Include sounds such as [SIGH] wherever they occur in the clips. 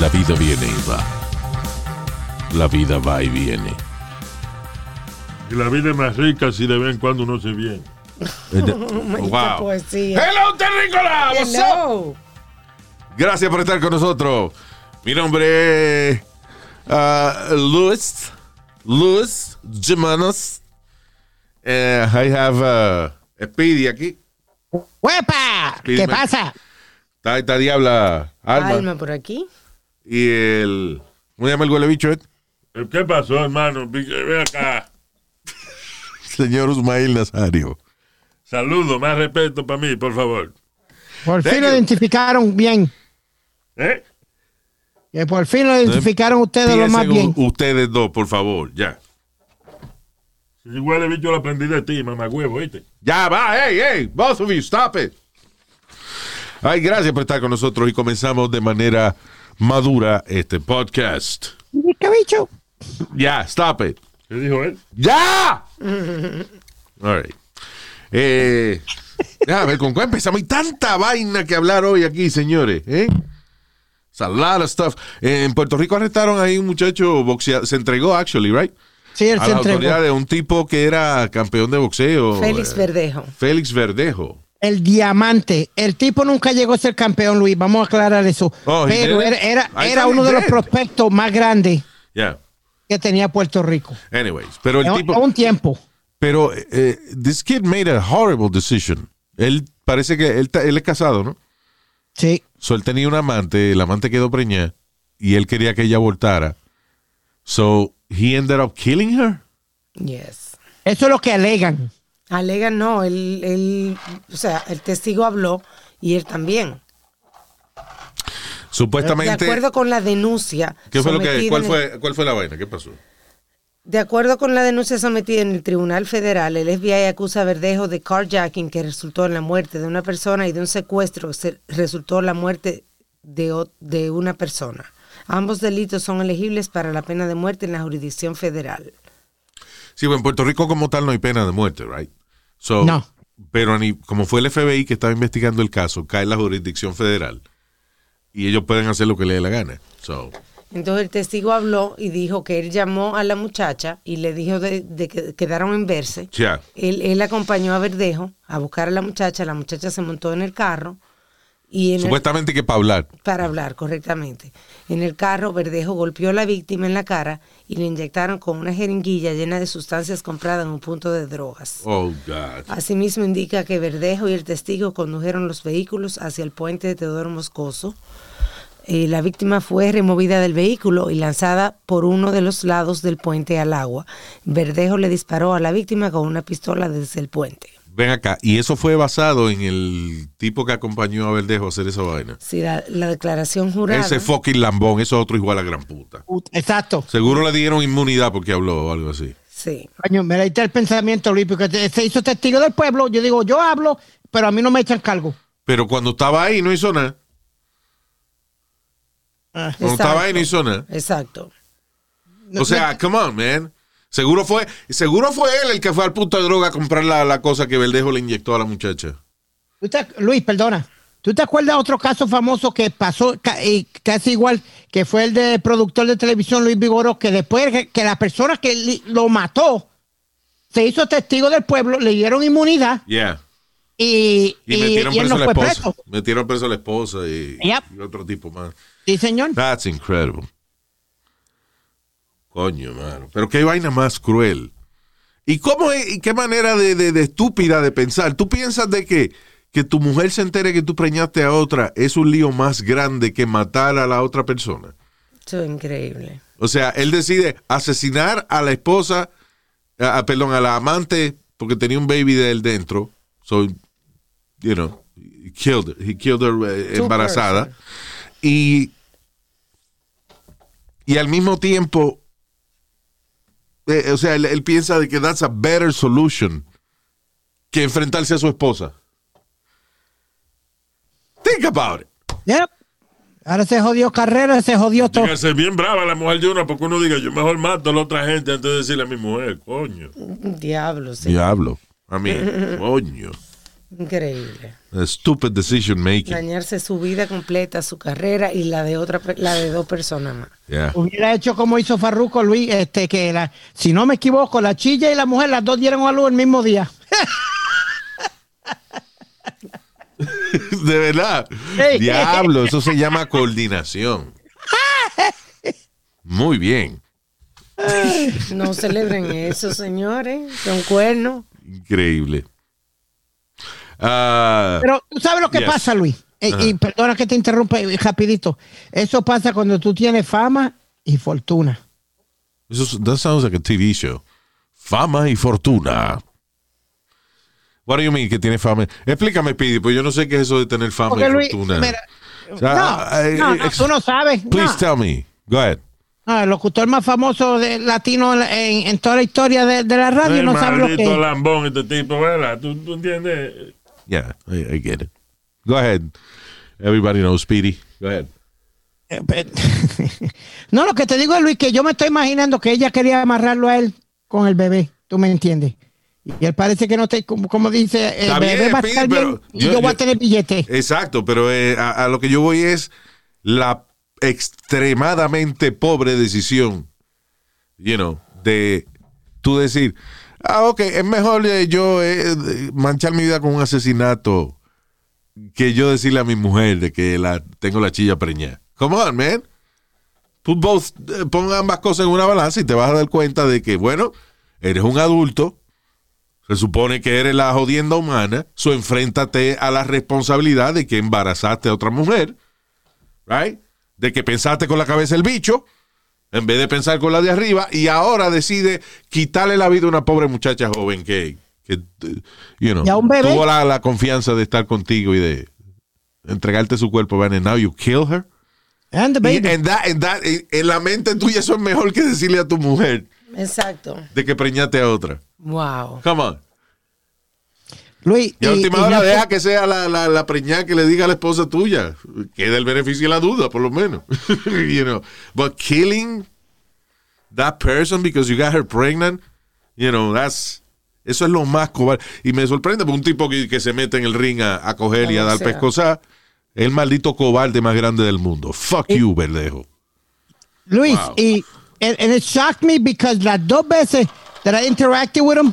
La vida viene y va. La vida va y viene. Y la vida es más rica si de vez en cuando uno se bien. [LAUGHS] wow. poesía. Hello, Terrícola. What's up? Gracias por estar con nosotros. Mi nombre es ah, Luis. Luis Gemanos. Eh, I have uh, Speedy aquí. ¡Huepa! Speedy ¿Qué Man. pasa? Está esta diabla Alma. Alma por aquí. Y el. ¿Cómo se llama el huele bicho? ¿Qué pasó, hermano? Ve acá. [LAUGHS] Señor Usmail Nazario. Saludo, más respeto para mí, por favor. Por fin lo identificaron bien. ¿Eh? Que por fin lo identificaron ustedes lo más bien. ustedes dos, por favor, ya. Si huele bicho lo aprendí de ti, mamá huevo, ¿viste? Ya va, hey, hey, both of you, stop it. Ay, gracias por estar con nosotros y comenzamos de manera madura este podcast. ¿Qué bicho? Ya, stop it. ¿Qué dijo él? ¡Ya! All right. Eh, a ver, ¿con cuál empezamos? Hay tanta vaina que hablar hoy aquí, señores. ¿eh? It's a lot of stuff. Eh, en Puerto Rico arrestaron ahí un muchacho boxeador. Se entregó, actually, right? Sí, él a se las entregó. autoridades, un tipo que era campeón de boxeo. Félix eh, Verdejo. Félix Verdejo. El diamante. El tipo nunca llegó a ser campeón, Luis. Vamos a aclarar eso. Oh, Pero era, era, uno de los prospectos más grandes Yeah. que tenía Puerto Rico. Anyways, pero el A tipo. a un tiempo. Pero eh, this kid made a horrible decision. Él parece que él, él es casado, ¿no? Sí. So él tenía un amante, el amante quedó preñada y él quería que ella abortara. So he ended up killing her. Yes. Eso es lo que alegan. Alega no, él, él, o sea, el testigo habló y él también. Supuestamente. De acuerdo con la denuncia. ¿Qué fue lo que, cuál fue, cuál fue la vaina? ¿Qué pasó? De acuerdo con la denuncia sometida en el Tribunal Federal, el FBI acusa a Verdejo de carjacking que resultó en la muerte de una persona y de un secuestro que resultó en la muerte de, de una persona. Ambos delitos son elegibles para la pena de muerte en la jurisdicción federal. Sí, bueno, en Puerto Rico como tal no hay pena de muerte, right? So, No. Pero ni, como fue el FBI que estaba investigando el caso, cae en la jurisdicción federal y ellos pueden hacer lo que les dé la gana. So, Entonces el testigo habló y dijo que él llamó a la muchacha y le dijo de, de que quedaron en verse. ya. Él, él acompañó a Verdejo a buscar a la muchacha, la muchacha se montó en el carro y en el- Supuestamente que para hablar. para hablar correctamente. En el carro, Verdejo golpeó a la víctima en la cara y le inyectaron con una jeringuilla llena de sustancias compradas en un punto de drogas. Oh, God. Asimismo indica que Verdejo y el testigo condujeron los vehículos hacia el puente de Teodoro Moscoso. Eh, la víctima fue removida del vehículo y lanzada por uno de los lados del puente al agua. Verdejo le disparó a la víctima con una pistola desde el puente. Ven acá. Y eso fue basado en el tipo que acompañó a Verdejo a hacer esa vaina. Si la, la declaración jurada... Ese fucking lambón, eso es otro igual a gran puta. Exacto. Seguro le dieron inmunidad porque habló o algo así. sí. Coño, mira, ahí está el pensamiento, te- se hizo testigo del pueblo. Yo digo, yo hablo, pero a mí no me echan cargo. Pero cuando estaba ahí no hizo nada. Cuando Exacto. estaba ahí no hizo nada. Exacto. O sea, come on, man. Seguro fue, seguro fue él el que fue al punto de droga a comprar la, la cosa que Verdejo le inyectó a la muchacha. ¿Tú te- Luis, perdona. ¿Tú te acuerdas de otro caso famoso que pasó y casi igual, que fue el de productor de televisión Luis Vigoró, que después que, la persona que lo mató se hizo testigo del pueblo, le dieron inmunidad Yeah. y, Y, y- metieron y él preso no a la fue esposa. preso. Metieron preso a la esposa y, Yep. y otro tipo más. Sí, señor. That's incredible. Coño, mano. Pero qué vaina más cruel. ¿Y cómo es, y qué manera de, de- de estúpida de pensar? ¿Tú piensas de que, que tu mujer se entere que tú preñaste a otra es un lío más grande que matar a la otra persona? Eso es increíble. O sea, él decide asesinar a la esposa, a- a- perdón, a la amante porque tenía un baby de él dentro. So, you know, he killed her, he killed her eh, embarazada. person. Y y al mismo tiempo, o sea, él, él piensa de que that's a better solution que enfrentarse a su esposa. Think about it. Yep. Ahora se jodió carrera, se jodió todo. A ser bien brava la mujer de uno porque uno diga, yo mejor mato a la otra gente antes de decirle a mi mujer, coño. Diablo, sí. Diablo. I mean, [LAUGHS] coño. Increíble. A stupid decision making. Dañarse su vida completa, su carrera y la de otra, la de dos personas más. Yeah. Hubiera hecho como hizo Farruko Luis, este, que la, si no me equivoco, la chilla y la mujer, las dos dieron a luz el mismo día. [LAUGHS] De verdad. Hey. Diablo, eso se llama coordinación. Muy bien. No celebren eso, señores. Son cuernos. Increíble. Ah, Pero tú sabes lo que Yes. pasa, Luis. Eh, y perdona que te interrumpa eh, rapidito. Eso pasa cuando tú tienes fama y fortuna. eso, that sounds like a TV show. Fama y fortuna. What do you mean que tiene fama? Explícame, Pidi, pues yo no sé qué es eso de tener fama Porque y Luis, fortuna. mira, O sea, no, eh, no, no, tú no sabes. Please no. tell me. Go ahead. No, el locutor más famoso de latino en, en- toda la historia de, de la radio El no sabe lo que es. lambón este tipo, ¿verdad? ¿Tú, tú entiendes? Yeah, I, I get it. Go ahead. Everybody knows Speedy. Go ahead. Eh, [LAUGHS] No, lo que te digo es, Luis, que yo me estoy imaginando que ella quería amarrarlo a él con el bebé. ¿Tú me entiendes? Y él parece que no te, como, como dice, el Está bebé bien, va a estar bien y yo- yo, voy a tener billete. Exacto, pero eh, a, a lo que yo voy es la extremadamente pobre decisión, you know, de tú decir, ah, ok, es mejor eh, yo eh, manchar mi vida con un asesinato que yo decirle a mi mujer de que la tengo la chilla preñada. Come on, man. Put both, eh, pon ambas cosas en una balanza y te vas a dar cuenta de que, bueno, eres un adulto, se supone que eres la jodienda humana, so enfréntate a la responsabilidad de que embarazaste a otra mujer, right? De que pensaste con la cabeza el bicho, en vez de pensar con la de arriba, y ahora decide quitarle la vida a una pobre muchacha joven que, que eh, you know, Y a un bebé. tuvo la, la confianza de estar contigo y de entregarte su cuerpo, and now you kill her. And the Y baby. that- that- en la mente tuya eso es mejor que decirle a tu mujer Exacto. de que preñate a otra. Wow. Come on. Luis, Y a última y hora la- deja que sea la, la, la preñada que le diga a la esposa tuya. Queda el beneficio de la duda, por lo menos. [LAUGHS] you know. But killing that person because you got her pregnant, you know, that's. Eso es lo más cobarde. Y me sorprende porque un tipo que, que se mete en el ring a, a coger y a dar es el maldito cobarde más grande del mundo. Fuck you, verdejo. Luis, Wow. y and, and it shocked me because las dos veces that I interacted with him,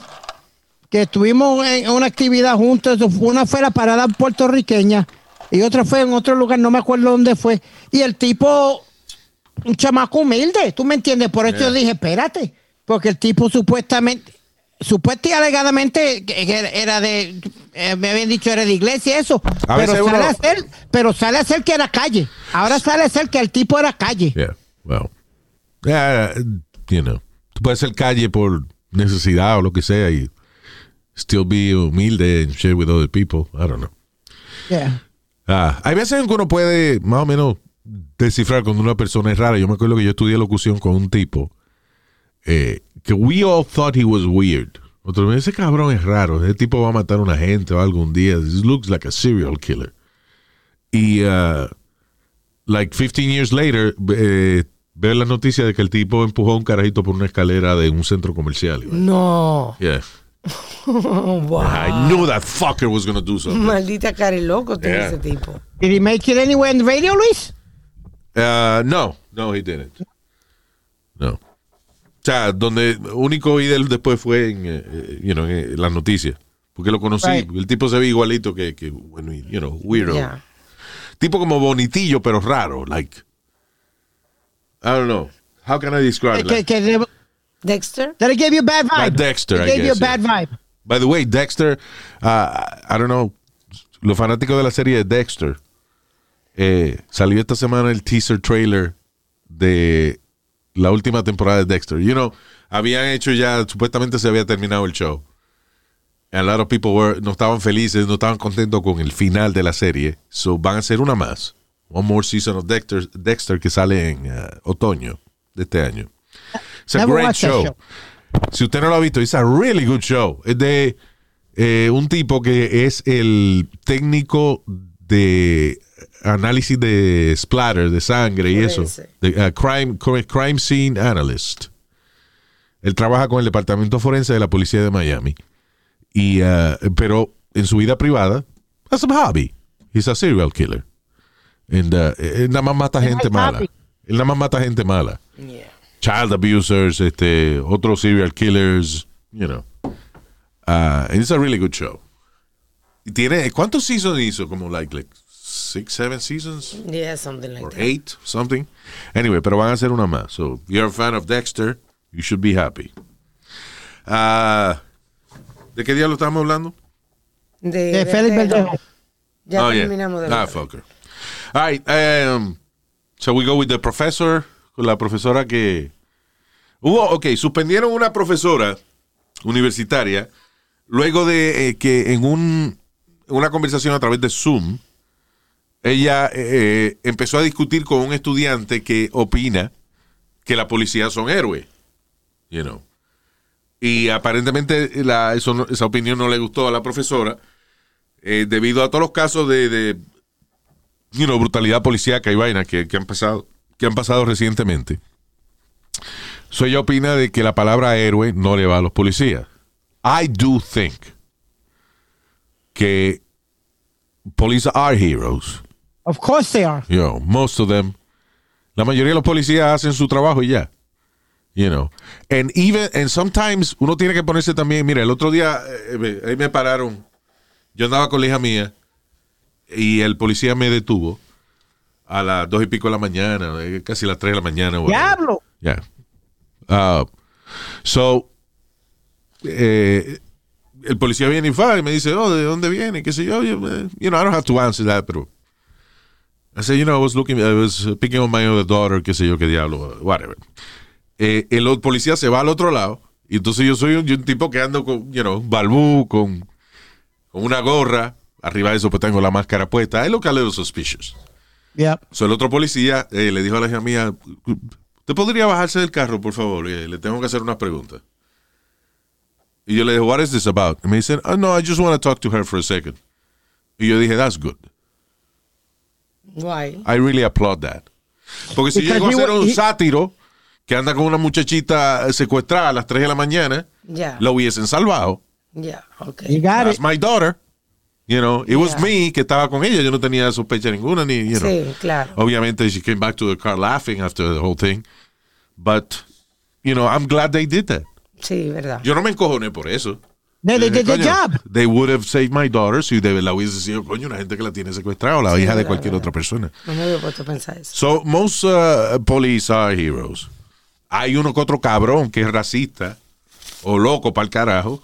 que estuvimos en una actividad juntos, una fue la parada puertorriqueña y otra fue en otro lugar, no me acuerdo dónde fue. Y el tipo, un chamaco humilde, ¿tú me entiendes? Por eso yo dije, espérate, porque el tipo supuestamente, supuestamente y alegadamente era de, eh, me habían dicho era de iglesia eso, A pero sale uno- a ser, pero sale a ser que era calle. Ahora sale a ser que el tipo era calle. Yeah, well. Yeah, you know. Tú puedes ser calle por necesidad o lo que sea y still be humilde and share with other people. I don't know. Yeah. Ah, hay veces en que uno puede más o menos descifrar cuando una persona es rara. Yo me acuerdo que yo estudié locución con un tipo eh, que we all thought he was weird. Otro ese cabrón es raro. Ese tipo va a matar a una gente o algún día. This looks like a serial killer. Y uh, like 15 years later, eh, ver la noticia de que el tipo empujó a un carajito por una escalera de un centro comercial. No. Yeah. Wow. I knew that fucker was gonna do something. Maldita cara loco tiene Yeah. ese tipo. Did he make it anywhere in the radio, Luis? Uh, no, no, he didn't. No. O sea, donde único de él después fue en, eh, eh, you know, en las noticias. Porque lo conocí. Right. El tipo se ve igualito que, que we- you know, weirdo. Ya. Tipo como bonitillo, pero raro. Like, I don't know. How can I describe it? Que, Like, que, Dexter. that it gave you a bad vibe. Like Dexter, It I gave you a guess, bad yeah. vibe. By the way, Dexter, uh, I don't know, los fanáticos de la serie de Dexter, eh, salió esta semana el teaser trailer de la última temporada de Dexter. You know, habían hecho ya, supuestamente se había terminado el show. And a lot of people were, no estaban felices, no estaban contentos con el final de la serie. So van a hacer una más. One more season of Dexter, Dexter que sale en uh, otoño. de este año. It's a Never great show. show. Si usted no lo ha visto, it's a really good show. Es de eh, un tipo que es el técnico de análisis de splatter, de sangre y eso. Uh, crime, crime scene analyst. Él trabaja con el departamento forense de la policía de Miami. Y, uh, pero en su vida privada, as a hobby. He's a serial killer. And, uh, él nada más mata gente mala. Él nada más mata gente mala. Yeah. Child abusers, este, otros serial killers, you know. Uh, and it's a really good show. Y tiene, ¿cuántos seasons hizo? Como like, like six, seven seasons? Yeah, something like or that. eight, something. Anyway, pero van a hacer una más. So, if you're a fan of Dexter, you should be happy. Ah, ¿De qué día lo estamos hablando? De, De Félix Verdejo. Verdejo. Ya Oh, yeah. terminamos de Ah, fucker. All right. Um, so we go with the professor, la profesora que... Hubo, ok, suspendieron una profesora universitaria luego de eh, que en un, una conversación a través de Zoom, ella eh, empezó a discutir con un estudiante que opina que la policía son héroes. You know. Y aparentemente la- esa opinión no le gustó a la profesora eh, debido a todos los casos de, brutalidad policíaca y vaina que, que han pasado que han pasado recientemente. So ella opina de que la palabra héroe no le va a los policías. I do think que police are heroes. Of course they are. You know, most of them. La mayoría de los policías hacen su trabajo y ya. You know. And even, and sometimes uno tiene que ponerse también, mira, el otro día eh, me- ahí me pararon. Yo andaba con la hija mía y el policía me detuvo a las dos y pico de la mañana, eh, casi las tres de la mañana. Diablo. Yeah. Uh, so, eh, el policía viene y va y me dice, oh, ¿de dónde viene? ¿Qué sé yo? Eh, You know, I don't have to answer that, pero... I said, you know, I was looking, I was picking on my other daughter, qué sé yo, qué diablo, whatever. Eh, el policía se va al otro lado y entonces yo soy un tipo que ando con, you know, balbú, con, con una gorra. Arriba de eso pues tengo la máscara puesta. I look a little suspicious. Yep. So, el otro policía eh, le dijo a la hija mía, ¿usted podría bajarse del carro, por favor? Eh, le tengo que hacer unas preguntas. Y yo le dije, what is this about? Y me dicen, oh, no, I just want to talk to her for a second. Y yo dije, that's good. Why? I really applaud that. Porque si Because llego a he ser un he- sátiro que anda con una muchachita secuestrada a las 3 de la mañana, Ya. lo hubiesen salvado. Ya, ok. You got That's it. my daughter. You know, it was me que estaba con ella. Yo no tenía sospecha ninguna, ni, you know. Sí, claro. Obviamente, she came back to the car laughing after the whole thing. But, you know, I'm glad they did that. Sí, verdad. Yo no me encojoné por eso. They, they did the coño, job. They would have saved my daughter si de verdad hubiese sido, coño, una gente que la tiene secuestrada o la Sí, hija de cualquier verdad. otra persona. No me había puesto a pensar eso. So, most uh, police are heroes. Hay uno que otro cabrón que es racista o loco para el carajo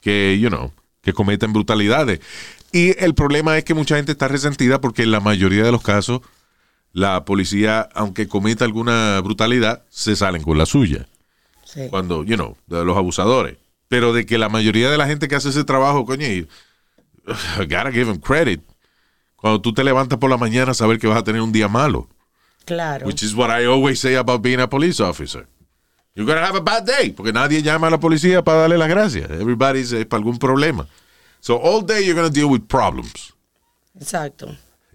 que, you know, que cometen brutalidades. Y el problema es que mucha gente está resentida porque en la mayoría de los casos la policía, aunque cometa alguna brutalidad, se salen con la suya. Sí. Cuando, you know, de los abusadores. Pero de que la mayoría de la gente que hace ese trabajo, coño, y, gotta give them credit. Cuando tú te levantas por la mañana, saber que vas a tener un día malo. Claro. Which is what I always say about being a police officer. You're gonna have a bad day, porque nadie llama a la policía para darle las gracias. Everybody's eh, para algún problema. So all day you're gonna deal with problems, Exacto.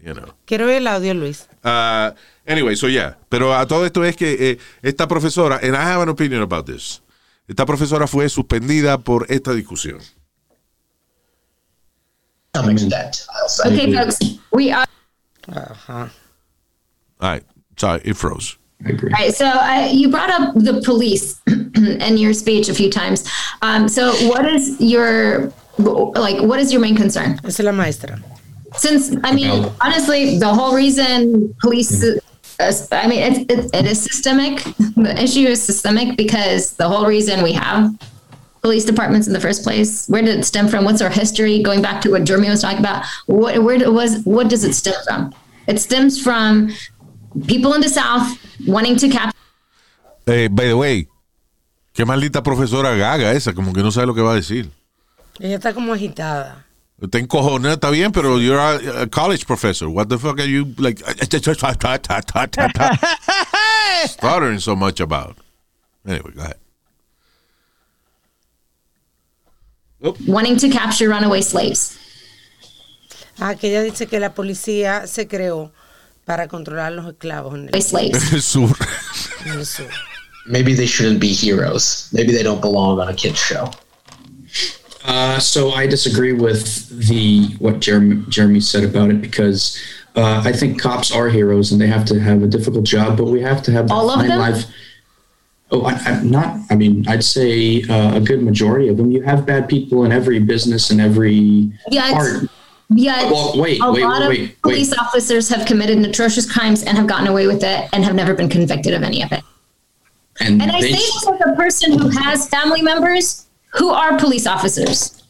you know. Quiero ver el audio, Luis. Uh, anyway, so yeah. Pero a todo esto es que eh, esta profesora, and I have an opinion about this. Esta profesora fue suspendida por esta discusión. Okay, folks, we are. All right, sorry, it froze. All right, so uh, you brought up the police [CLEARS THROAT] in your speech a few times. Um, so, what is your like? What is your main concern? Es la maestra. Since I mean, honestly, the whole reason police. Uh, I mean, it's it, it is systemic. The issue is systemic because the whole reason we have police departments in the first place. Where did it stem from? What's our history? Going back to what Jeremy was talking about, what where was what does it stem from? It stems from people in the South wanting to capture. Eh, by the way, qué maldita profesora gaga esa, como que no sabe lo que va a decir. Ella está como agitada. Está encojonada, está bien, pero you're a, a college professor. What the fuck are you like? [LAUGHS] stuttering so much about? Anyway, go ahead. wanting to capture runaway slaves. Ah, que ella dice que la policía se creó para controlar los esclavos en el, Slaves. El sur. en el sur. Maybe they shouldn't be heroes. Maybe they don't belong on a kids show. Uh, so I disagree with the what Jeremy, Jeremy said about it because uh, I think cops are heroes and they have to have a difficult job, but we have to have that All of them? life. Oh, I, I'm not. I mean, I'd say uh, a good majority of them. You have bad people in every business and every Yeah, it's- part. Yeah, Well, wait, a wait, lot wait, of wait, police officers have committed atrocious crimes and have gotten away with it and have never been convicted of any of it. And, And I say this as a person who has family members who are police officers.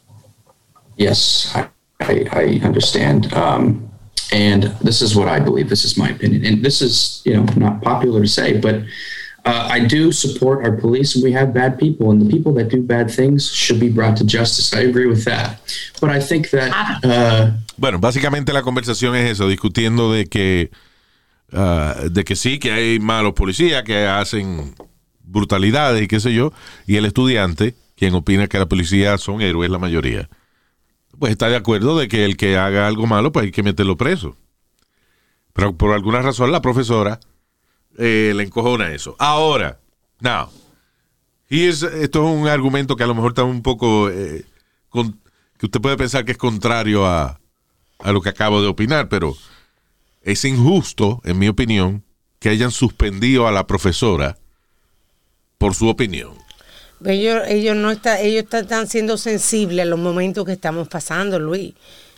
Yes, I, I, I understand. Um, and this is what I believe. This is my opinion. And this is, you know, not popular to say, but uh, I do support our police and we have bad people. And the people that do bad things should be brought to justice. I agree with that. But I think that. Uh, Bueno, básicamente la conversación es eso, discutiendo de que, ah, de que sí, que hay malos policías que hacen brutalidades y qué sé yo, y el estudiante, quien opina que la policía son héroes la mayoría, pues está de acuerdo de que el que haga algo malo, pues hay que meterlo preso. Pero por alguna razón la profesora eh, le encojona eso. Ahora, now, here's- esto es un argumento que a lo mejor está un poco, eh, que usted puede pensar que es contrario a, a lo que acabo de opinar, pero es injusto, en mi opinión, que hayan suspendido a la profesora por su opinión. Ellos, ellos no está, ellos están siendo sensibles a los momentos que estamos pasando, Luis.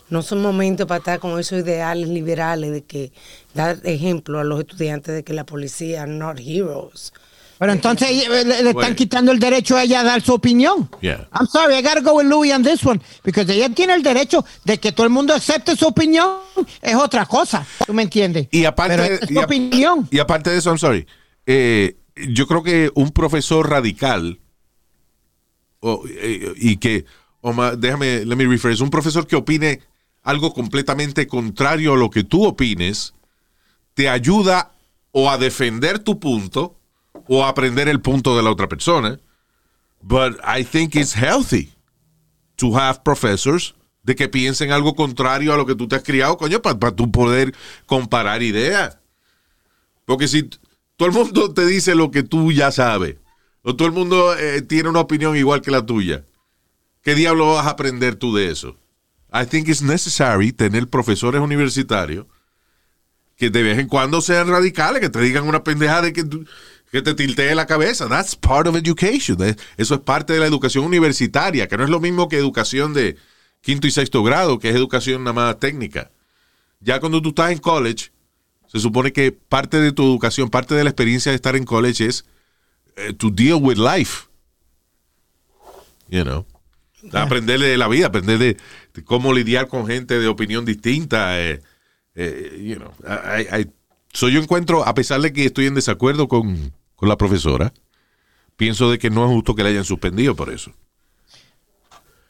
No son momentos para estar con esos ideales liberales de que dar ejemplo a los estudiantes de que la policía are not heroes. Pero entonces eh, le, le están quitando el derecho a ella a dar su opinión. Yeah. I'm sorry, I gotta go with Louis on this one. Because ella tiene el derecho de que todo el mundo acepte su opinión. Es otra cosa. ¿Tú me entiendes? Y aparte, Pero es y su a- opinión. y aparte de eso, I'm sorry, eh, yo creo que un profesor radical, o, eh, y que, déjame, let me rephrase, un profesor que opine algo completamente contrario a lo que tú opines, te ayuda o a defender tu punto o a aprender el punto de la otra persona. But I think it's healthy to have professors de que piensen algo contrario a lo que tú te has criado, coño, para tú poder comparar ideas. Porque si todo el mundo te dice lo que tú ya sabes, o todo el mundo eh, tiene una opinión igual que la tuya, ¿qué diablo vas a aprender tú de eso? I think it's necessary tener profesores universitarios que de vez en cuando sean radicales, que te digan una pendejada de que, que te tiltee la cabeza. That's part of education. Eh, Eso es parte de la educación universitaria, que no es lo mismo que educación de quinto y sexto grado, que es educación nada más técnica. Ya cuando tú estás en college, se supone que parte de tu educación, parte de la experiencia de estar en college es eh, to deal with life. You know. Aprender de la vida, aprender de, de cómo lidiar con gente de opinión distinta. eh, eh, you know. I- I- so yo encuentro, a pesar de que estoy en desacuerdo con, con la profesora, pienso de que no es justo que la hayan suspendido por eso.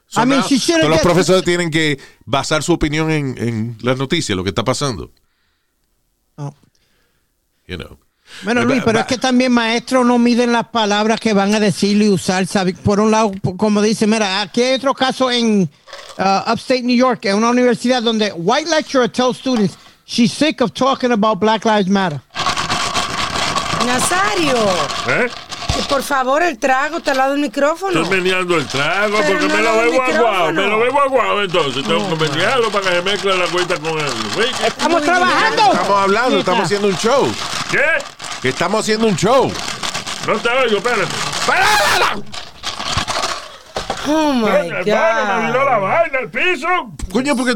So I mean, now, she should've todos los get- profesores tienen que basar su opinión en, en las noticias, lo que está pasando. No. You know. Bueno, Luis, pero es que también maestros no miden las palabras que van a decir y usar. ¿sabe? Por un lado, como dice, mira, aquí hay otro caso en uh, Upstate New York, en una universidad donde white lecturer tells students she's sick of talking about Black Lives Matter. Nazario, ¿Eh? que por favor, el trago está al lado del micrófono. Estoy meneando el trago Pero porque no me lo bebo aguado. Me lo bebo aguado entonces. Tengo que menearlo para que se mezcle la cuenta con él. ¡Estamos trabajando! Estamos hablando, estamos haciendo un show. ¿Qué? Que estamos haciendo un show. No te oigo, espérate. Oh my hermano, me viró la God. vaina al piso. Coño, porque.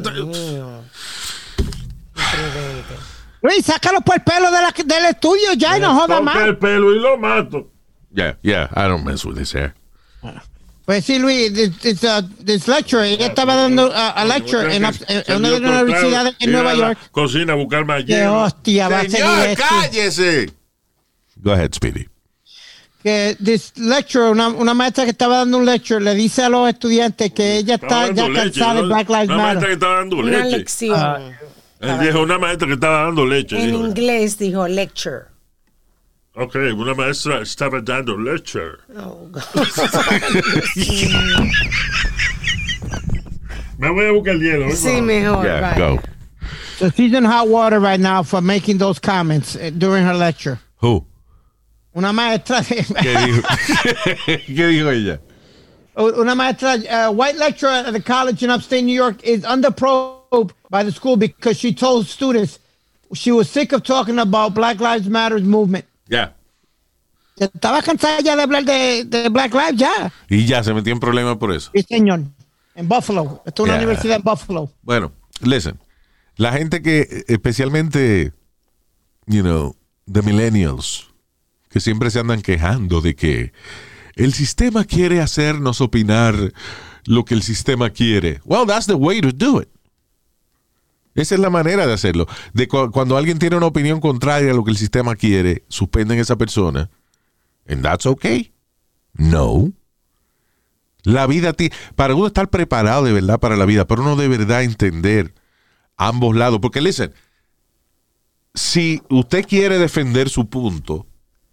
Luis, sácalo por el pelo de la- del estudio ya y no joda más. el pelo y lo mato. Yeah, yeah, I don't mess with this hair. Pues sí, Luis, this, uh, this lecture, ella estaba dando uh, a lecture en, una de las universidades en Nueva York. Cocina, a buscar más hielo. hostia, va a seguir Señor, cállese. Go ahead, Speedy. que this lecture, una, una maestra que estaba dando un lecture, le dice a los estudiantes que ella Estaba está ya leche, cansada de. Black Lives Matter. Una maestra que estaba dando Una leche. lección. Él dijo una maestra que estaba dando leche. en dijo. inglés dijo lecture. Ok, una maestra estaba dando lecture. Oh, God. [LAUGHS] Me voy a buscar el hielo. ¿eh? sí, mejor. Yeah, vaya. go. So she's in hot water right now for making those comments uh, during her lecture. Who? Una maestra, ¿Qué dijo? [LAUGHS] ¿Qué dijo ella? una maestra, uh, white lecturer at the college in upstate New York is under probe by the school because she told students she was sick of talking about Black Lives Matters movement. Ya. Estaba cansada ya de hablar de, de Black Lives, ya. Y ya se metió en problemas por eso. Sí, señor. En Buffalo. Esto es una Yeah. universidad en Buffalo. Bueno, listen. La gente que, especialmente, you know, the millennials, que siempre se andan quejando de que el sistema quiere hacernos opinar lo que el sistema quiere. Well, that's the way to do it. Esa es la manera de hacerlo. De cu- cuando alguien tiene una opinión contraria a lo que el sistema quiere, suspenden a esa persona. And that's okay. No. La vida, para uno estar preparado de verdad para la vida, para uno de verdad entender ambos lados. Porque, listen, si usted quiere defender su punto,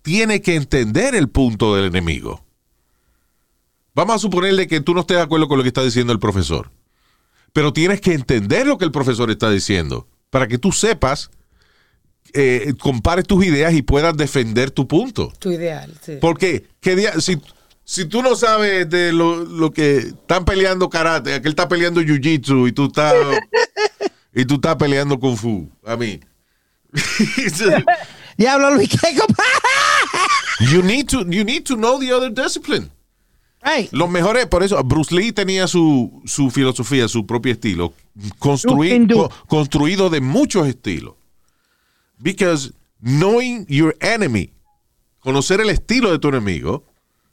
tiene que entender el punto del enemigo. Vamos a suponerle que tú no estés de acuerdo con lo que está diciendo el profesor. Pero tienes que entender lo que el profesor está diciendo para que tú sepas, eh, compares tus ideas y puedas defender tu punto. Tu ideal, sí. Porque ¿qué día- si, si tú no sabes de lo, lo que están peleando karate, aquel está peleando jiu-jitsu y tú estás y tú estás peleando kung fu, a mí. [LAUGHS] Diablo, Luis, ¿qué you need to you need to know the other discipline. Right. Los mejores, por eso Bruce Lee tenía su, su filosofía, su propio estilo, construi- co- construido de muchos estilos. Because knowing your enemy, conocer el estilo de tu enemigo,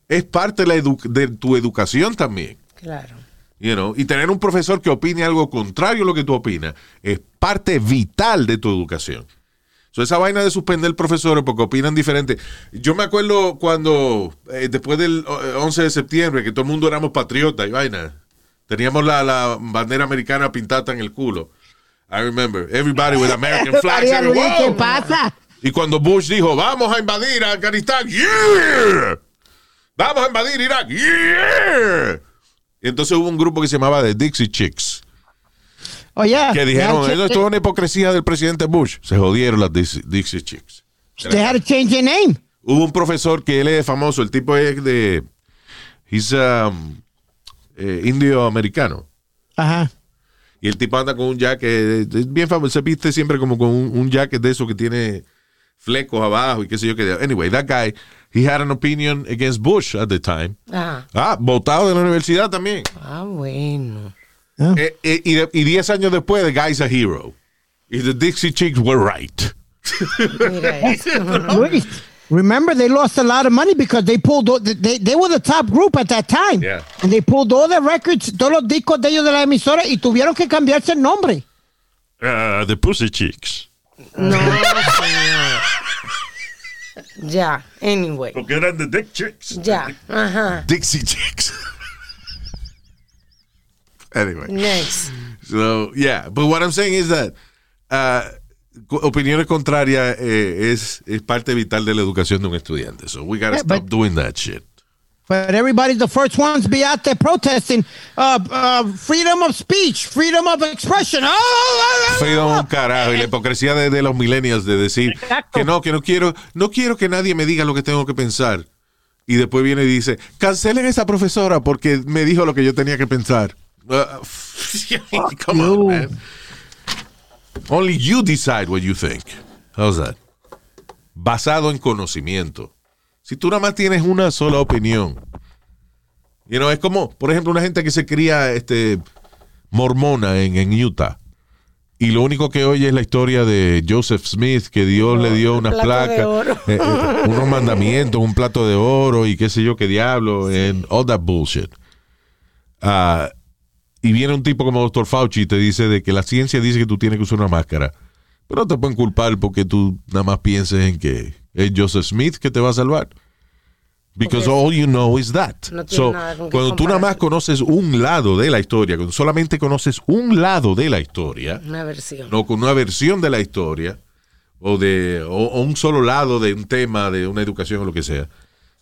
es parte de, la edu- de tu educación también. Claro. You know, y tener un profesor que opine algo contrario a lo que tú opinas es parte vital de tu educación. So, esa vaina de suspender profesores porque opinan diferente. Yo me acuerdo cuando, eh, después del eh, 11 de septiembre, que todo el mundo éramos patriotas y vaina. Teníamos la, la bandera americana pintada en el culo. I remember. Everybody with American [LAUGHS] flags. Luis. ¿qué pasa? Y cuando Bush dijo, vamos a invadir Afganistán, ¡yeah! Vamos a invadir Irak, ¡yeah! Y entonces hubo un grupo que se llamaba The Dixie Chicks, Oh, yeah. que dijeron, eso es toda una hipocresía del presidente Bush. Se jodieron las Dixie, Dixie Chicks. they had to change their name. Hubo un profesor que él es famoso, el tipo es de, he's um, eh, indio americano. Ajá. Y el tipo anda con un jacket, es bien famoso, se viste siempre como con un, un jacket de eso que tiene flecos abajo y qué sé yo qué. Anyway, that guy, he had an opinion against Bush at the time. Ajá. Ah, votado de la universidad también. Ah, bueno. Eh, eh, y, de- y diez años después, the guy's a hero. Y the Dixie Chicks were right. [LAUGHS] Remember they lost a lot of money because they pulled, all- they, they were the top group at that time. Yeah. And they pulled all the records, todos los discos de ellos de la emisora y tuvieron que cambiarse el nombre. Ah, the Pussy Chicks. No. [LAUGHS] Ya, anyway. Porque eran the Dick Chicks. Ya, ajá. Dixie Chicks. Anyway. Next. So, yeah. But what I'm saying is that uh, opiniones contrarias eh, es, es parte vital de la educación de un estudiante. So we gotta Yeah, stop but- doing that shit. But everybody's the first ones to be out there protesting uh, uh, freedom of speech, freedom of expression. Oh, oh, oh, Freedom oh. un carajo y la hipocresía de, de los millennials de decir Exacto. que no, que no quiero, no quiero que nadie me diga lo que tengo que pensar. Y después viene y dice, cancelen a esa profesora porque me dijo lo que yo tenía que pensar. Uh, [LAUGHS] [LAUGHS] come on, man. Only you decide what you think. How's that? Basado en conocimiento. Si tú nada más tienes una sola opinión. You know, es como, por ejemplo, una gente que se cría este, mormona en, en Utah. Y lo único que oye es la historia de Joseph Smith, que Dios le dio unas placas, oro. eh, eh, unos mandamientos, un plato de oro y qué sé yo qué diablo, and all that bullshit. Ah, y viene un tipo como Dr. Fauci y te dice de que la ciencia dice que tú tienes que usar una máscara. Pero no te pueden culpar porque tú nada más pienses en que es Joseph Smith que te va a salvar. Because all you know is that. No so, cuando tú nada más conoces un lado de la historia, cuando solamente conoces un lado de la historia, Una versión. no con una versión de la historia, o de o, o un solo lado de un tema, de una educación o lo que sea,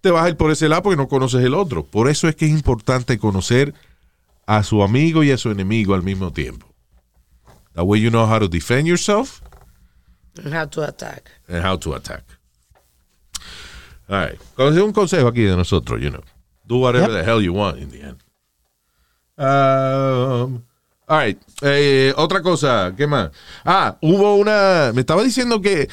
te vas a ir por ese lado porque no conoces el otro. Por eso es que es importante conocer a su amigo y a su enemigo al mismo tiempo. That way you know how to defend yourself And how to attack. and how to attack. All right. Un consejo aquí de nosotros, you know. Do whatever the hell you want in the end. Um, all right. Eh, otra cosa, ¿qué más? Ah, hubo una. Me estaba diciendo que.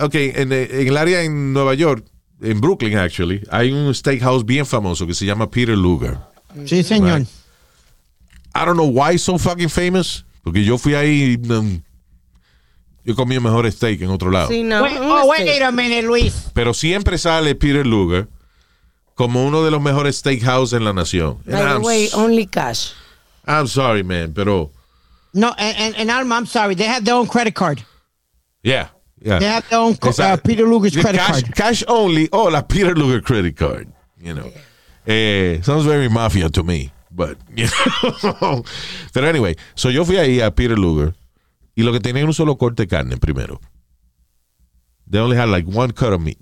Ok, en, en el área en Nueva York, en Brooklyn, actually, hay un steakhouse bien famoso que se llama Peter Luger. Sí, señor. Right. I don't know why it's so fucking famous. Porque yo fui ahí. um, yo comí el mejor steak en otro lado. Sí, no. Wait, oh, wait a minute, Luis. Pero siempre sale Peter Luger como uno de los mejores steakhouse en la nación. By the way, only cash. I'm sorry, man, pero No, and, and, Alma, I'm sorry. They have their own credit card. yeah, yeah. They have their own uh. Peter Luger's credit cash, card. cash only or la Peter Luger credit card, you know. Eh, sounds very mafia to me, but you know. [LAUGHS] Pero anyway, so yo fui ahí a Peter Luger y lo que tenían un solo corte de carne primero. They only had like one cut of meat.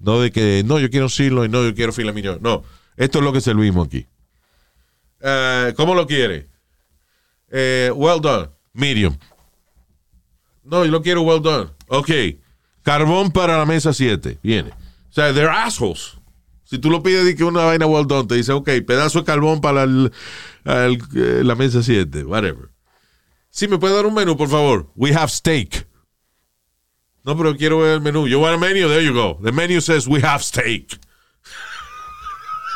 No de que no, yo quiero sirloin, no, yo quiero filet mignon. No, esto es lo que servimos aquí. Eh, ¿Cómo lo quiere? Eh, well done, medium. No, yo lo quiero well done. Ok. Carbón para la mesa 7. Viene. O sea, they're assholes. Si tú lo pides de que una vaina well done, te dice, ok, pedazo de carbón para el- el- eh, la mesa 7. Whatever. Sí, me puede dar un menú, por favor. We have steak. No, pero quiero ver el menú. You want a menu? There you go. The menu says we have steak.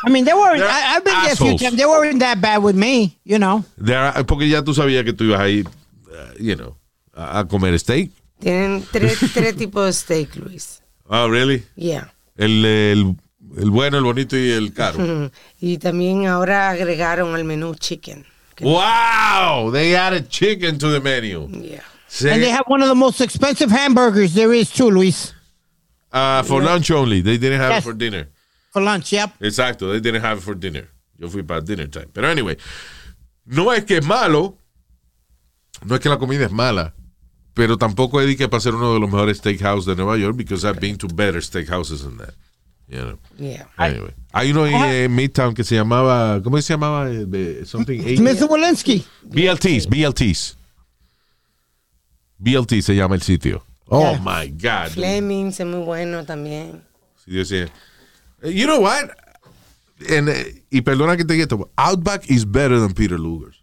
I mean, they weren't. I, I've been there a few times. They weren't that bad with me, you know. Are- porque ya tú sabías que tú ibas a ir, uh, you know, a, a comer steak. Tienen tres, tres tipos de steak, Luis. Oh, really? Yeah. El, el, el bueno, el bonito y el caro. [LAUGHS] Y también ahora agregaron al menú chicken. Wow, they added chicken to the menu. Yeah. And they have one of the most expensive hamburgers there is too, Luis, Uh, for lunch only. They didn't have Yes. it for dinner. for lunch. Yep. Exacto, they didn't have it for dinner. Yo fui para dinner time. Pero anyway, no es que es malo, no es que la comida es mala, pero tampoco es de que para ser uno de los mejores steakhouse de Nueva York, because I've been to better steakhouses than that. You know. Yeah. Anyway, hay uno en eh, Midtown que se llamaba, ¿cómo se llamaba? Eh, Something [LAUGHS] Mr. Walensky. BLTs, BLTs. BLT se llama el sitio. Oh Yeah. my God. Flemings es muy bueno también. Sí, yo sé. Eh, You know what? En, eh, y perdona que te diga esto, Outback is better than Peter Luger's.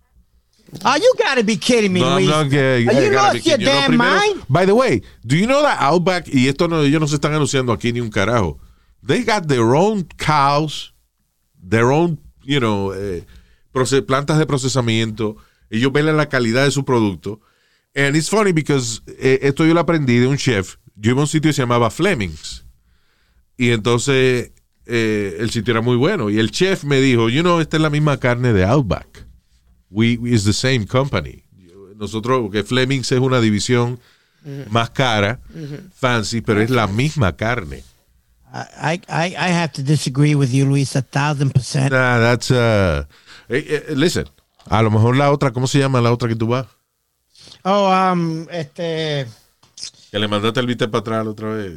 Oh, you gotta be kidding me, No, Luis. not gay. Are you lost be your you. No, damn primero- mind? By the way, do you know that Outback, y esto no, ellos no se están anunciando aquí ni un carajo, they got their own cows, their own, you know, eh, plantas de procesamiento, ellos ven la calidad de su producto. And it's funny because eh, esto yo lo aprendí de un chef. Yo iba a un sitio que se llamaba Flemings. Y entonces eh, el sitio era muy bueno. Y el chef me dijo, you know, esta es la misma carne de Outback. We, we- it's the same company. Nosotros, que Flemings es una división más cara, fancy, pero es la misma carne. I, I, I have to disagree with you, Luis, a thousand percent. Nah, that's, uh, eh, eh, listen, a lo mejor la otra, ¿cómo se llama la otra que tú vas? Oh, um, este, Que le mandaste el viste para atrás la otra vez.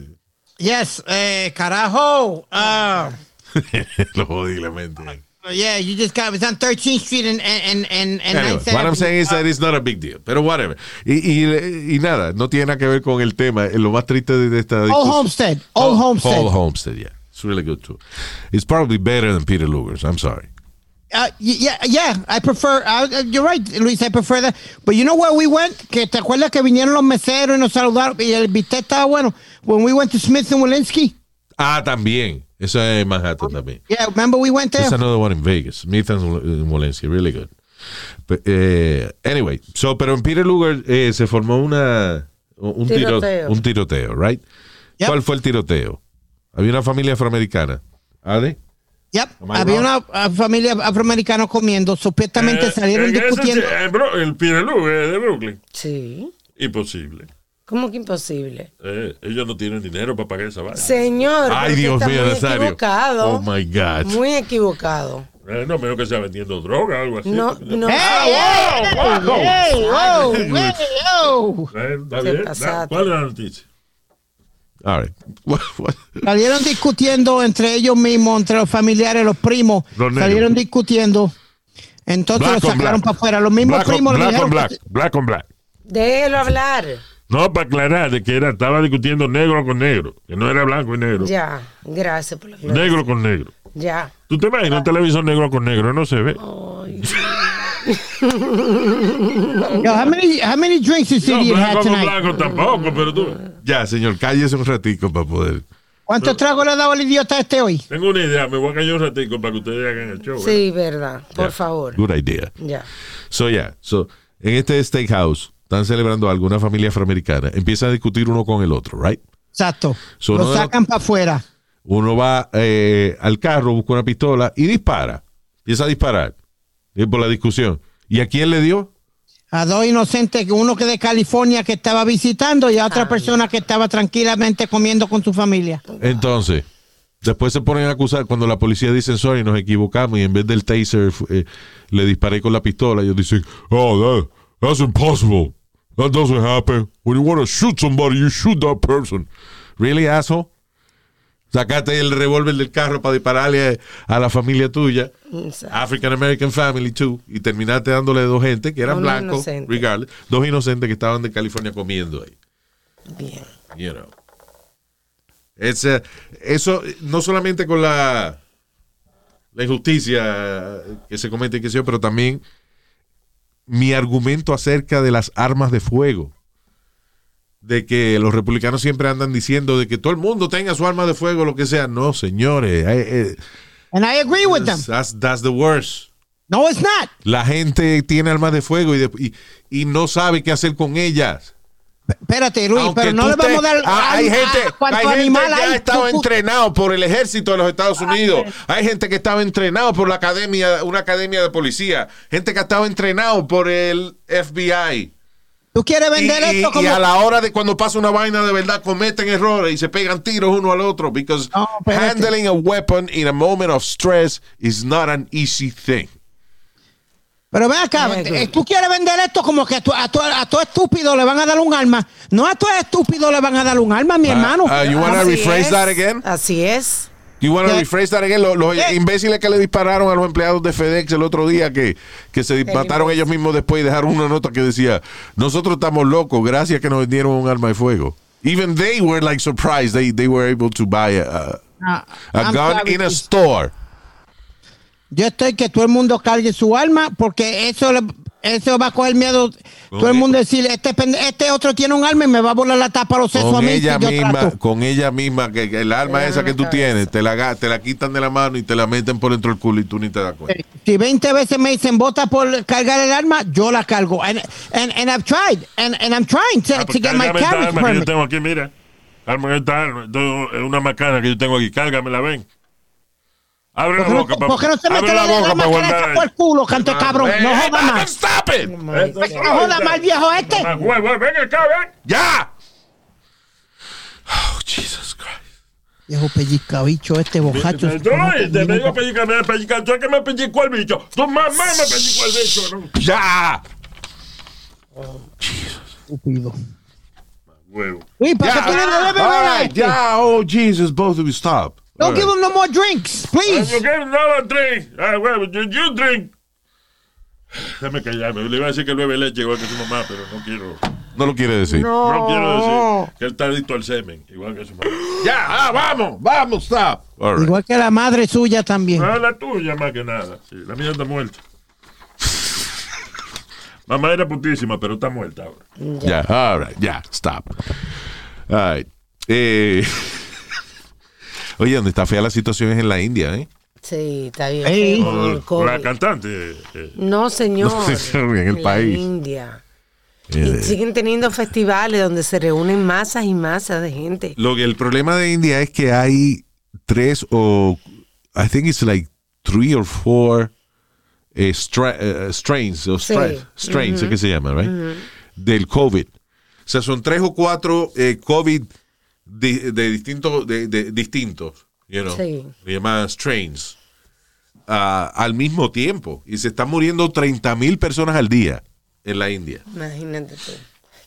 yes, eh, carajo. Uh, [LAUGHS] lo jodí la mente. Yeah, you just got it's on 13th Street and and and and Anyway, what I'm saying is that it's not a big deal. Pero whatever. Y, y, y nada, no tiene nada que ver con el tema. Eh, Lo más triste de, esta Old Homestead, Old Homestead. Old Homestead, yeah. It's really good too. It's probably better than Peter Luger's. I'm sorry. Uh, yeah, yeah, I prefer. Uh, uh, you're right, Luis. I prefer that. But you know where we went? Que te acuerdas que vinieron los meseros y nos saludaron y el bistec estaba bueno. When we went to Smith and Walensky. Ah, también. Eso es Manhattan también. Yeah, remember we went there. There's another one in Vegas. Smith and Walensky. Really good. But, eh, anyway, so, pero en Peter Luger eh, se formó una, un, tiro- Tiroteo. un tiroteo, right? Yep. ¿Cuál fue el tiroteo? Había una familia afroamericana. ¿Ade? Yep. I Había wrong? una familia afroamericana comiendo. Supuestamente Eh, salieron discutiendo. el Pirelú eh, de Brooklyn. Sí. Imposible. ¿Cómo que imposible? Eh, ellos no tienen dinero para pagar esa vaina. Señor, Ay, Dios usted mío, muy Nazario. equivocado. Oh my God. Muy equivocado. Eh, no, menos que sea vendiendo droga o algo así. No, no. ¡Hey, hey, hey, wow, hey, oh. Eh, pasaste. ¿Cuál es la noticia? All right. What- what- Salieron discutiendo entre ellos mismos, entre los familiares, los primos. Los salieron discutiendo. Entonces Black lo on sacaron para afuera. Los mismos Black on primos le black, on black, que- black on black. Déjelo hablar. No, para aclarar de que era, estaba discutiendo negro con negro, que no era blanco y negro. Ya, gracias por la aclaración. Negro con negro. Ya. ¿Tú te imaginas un televisor negro con negro? No se ve. [LAUGHS] Yo, how many, how many drinks you No, see you had blanco con tonight? blanco tampoco, pero tú. ya, señor, cállese un ratico para poder. ¿Cuántos tragos le ha dado el idiota este hoy? Tengo una idea, me voy a callar un ratico para que ustedes hagan el show. ¿eh? Sí, verdad. Por Yeah. favor. Good idea. Ya. So, yeah. So, en este steakhouse están celebrando algo, una familia afroamericana. Empiezan a discutir uno con el otro, right? Exacto. So, lo sacan para afuera. Uno va eh, al carro, busca una pistola y dispara. Empieza a disparar. Es por la discusión. ¿Y a quién le dio? A dos inocentes, uno que de California que estaba visitando y a otra persona que estaba tranquilamente comiendo con su familia. Entonces, después se ponen a acusar cuando la policía dice, sorry, nos equivocamos y en vez del taser eh, le disparé con la pistola. Ellos dicen, oh, that, that's impossible. That doesn't happen. When you want to shoot somebody, you shoot that person. Really, asshole? Sacaste el revólver del carro para dispararle a, la familia tuya, African American family too, y terminaste dándole dos gente que eran Uno blancos, inocente. dos inocentes que estaban de California comiendo ahí. Bien. You know. It's, eh, eso, no solamente con la, la injusticia que se comete, que yo, pero también mi argumento acerca de las armas de fuego. De que los republicanos siempre andan diciendo de que todo el mundo tenga su arma de fuego, lo que sea. No, señores. eh, eh, And I agree with them. that's, that's the worst. No, it's not. La gente tiene armas de fuego y, de- y, y no sabe qué hacer con ellas. Espérate, Luis, Aunque pero no le vamos a dar. Ah, hay gente, a hay gente que hay, ha estado tú- entrenado por el ejército de los Estados Unidos. Hay gente que estaba entrenado por la academia, una academia de policía. Gente que ha estado entrenado por el FBI. Tú quieres vender y- esto y a la hora de cuando pasa una vaina de verdad cometen errores y se pegan tiros uno al otro because No, handling a weapon in a moment of stress is not an easy thing. Pero ven acá, eh, tú quieres vender esto como que a tu, a, tu, a tu estúpido le van a dar un arma. No a tu estúpido le van a dar un arma, mi hermano. Uh, you wanna Así rephrase es. that again? Así es. You want to ¿Qué? rephrase that again? Los, los ¿Qué? imbéciles que le dispararon a los empleados de FedEx el otro día que, que se mataron ellos mismos después y dejaron una nota que decía, nosotros estamos locos, gracias que nos vendieron un arma de fuego. Even they were like surprised they, they were able to buy a, Ah, a gun in a store. Yo estoy que todo el mundo cargue su arma porque eso le- eso va a coger miedo. Todo el mundo decir, este, este otro tiene un arma y me va a volar la tapa a los sesos a Con mí. ella si misma, con ella misma, que, que el dan esa que tú cabeza. tienes, te la, te la quitan de la mano y te la meten por dentro del culo y tú ni te das cuenta. Si 20 veces me dicen vota por cargar el arma, yo la cargo. And, and, and I've tried. And, and I'm trying to, Ah, to get my carriage arma que yo permit. tengo aquí, mira. Arma esta Es una macana que yo tengo aquí. Cárgamela, ven. Abre la ¿Por qué no, boca, por qué no se mete la boca la para guardar. por el culo, canto cabrón? No Hey, joda más. stop it! No joda más, viejo este. Ven acá, ven. ¡Ya! Oh, Jesus Christ. Viejo pellizca, bicho, este bojacho. Tú, te me digo pellicar, me pellicar. Tú es que me pellicó el bicho. Tu mamá me pellicó el bicho. ¿no? ¡Ya! Estúpido. Huevo. Luis, ¿para qué tú le debes beber All a right, este? ya, oh Jesus, both of you stop. Don't give him no more drinks, You please. give another drink. Ah, huevo, you, you drink. Déjame callarme. Le iba a decir que bebe leche igual que su mamá, pero no quiero. No lo quiere decir. No quiero decir que él está adicto al semen, igual que su mamá. [GASPS] Ya, ah, vamos, vamos, stop. All right. Igual que la madre suya también. Ah, la tuya más que nada. Sí, la mía está muerta. Mamá era putísima, pero está muerta ahora. Ya, all right, ya, stop. All right. Eh, [LAUGHS] Oye, donde está fea la situación es en la India, ¿eh? Sí, está bien. Ey. feo con el Con la cantante. eh, No, señor. No, señor, en el la país. India. Eh, Y siguen teniendo festivales donde se reúnen masas y masas de gente. Lo que el problema de India es que hay tres o I think it's like three or four eh, stra- eh, strains o Sí. strains, es que se llama, right? Del COVID. O sea, son tres o cuatro eh, COVID de, de distintos, de, de- distintos, you know, Sí. se llaman strains, ah, al mismo tiempo. Y se están muriendo 30 mil personas al día en la India. Imagínate tú.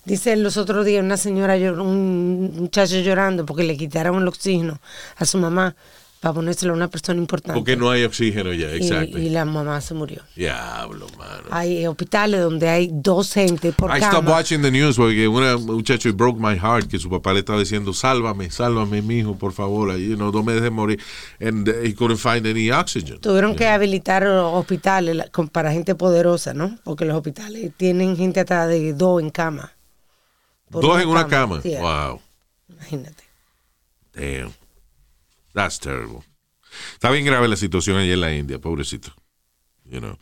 Dice los otros días una señora, un muchacho llorando porque le quitaron el oxígeno a su mamá para ponérselo a una persona importante. Porque no hay oxígeno ya, Y- exacto. Y, la mamá se murió. Diablo, mano. Hay hospitales donde hay dos gente por I cama. stopped watching the news porque una muchacho it broke my heart que su papá le estaba diciendo sálvame, sálvame, mijo, por favor, you know, no me dejes morir. And he couldn't find any oxygen. Tuvieron que habilitar hospitales para gente poderosa, ¿no? Porque los hospitales tienen gente hasta de dos en cama. Dos en una cama. Sí, Wow. Imagínate. Damn. That's terrible. Está bien grave la situación allá en la India, pobrecito. You know.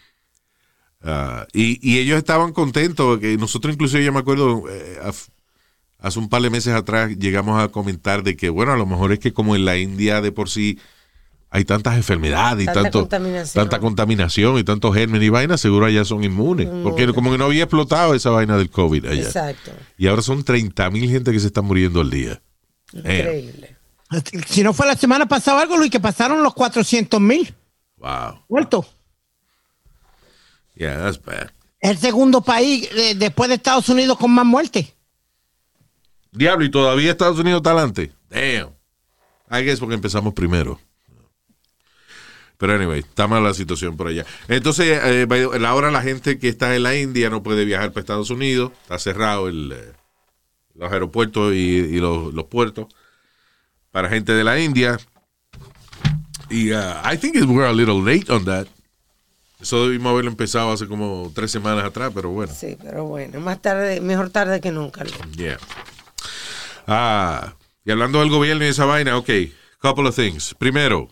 Ah, y, y ellos estaban contentos, que nosotros inclusive yo me acuerdo, eh, hace un par de meses atrás llegamos a comentar de que, bueno, a lo mejor es que como en la India de por sí hay tantas enfermedades y Tanta tanto, contaminación. tanta contaminación y tantos gérmenes y vainas, seguro allá son inmunes. Porque Inmunes. como que no había explotado esa vaina del COVID allá. Exacto. Y ahora son 30 mil gente que se está muriendo al día. Increíble. Si no fue la semana pasada algo, Luis, que pasaron los 400 mil Wow. muertos. Yeah, that's bad. El segundo país eh, después de Estados Unidos con más muertes. Diablo, y todavía Estados Unidos está adelante. Damn. I guess porque empezamos primero. Pero anyway, está mala la situación por allá. Entonces, eh, ahora la gente que está en la India no puede viajar para Estados Unidos. Está cerrado el, eh, los aeropuertos y, y los, los puertos para gente de la India. Y uh, I think we're a little late on that. Eso debimos haberlo empezado hace como tres semanas atrás, pero bueno. Sí, pero bueno, más tarde, mejor tarde que nunca. Yeah. Ah, y hablando del gobierno y esa vaina, ok, couple of things. Primero,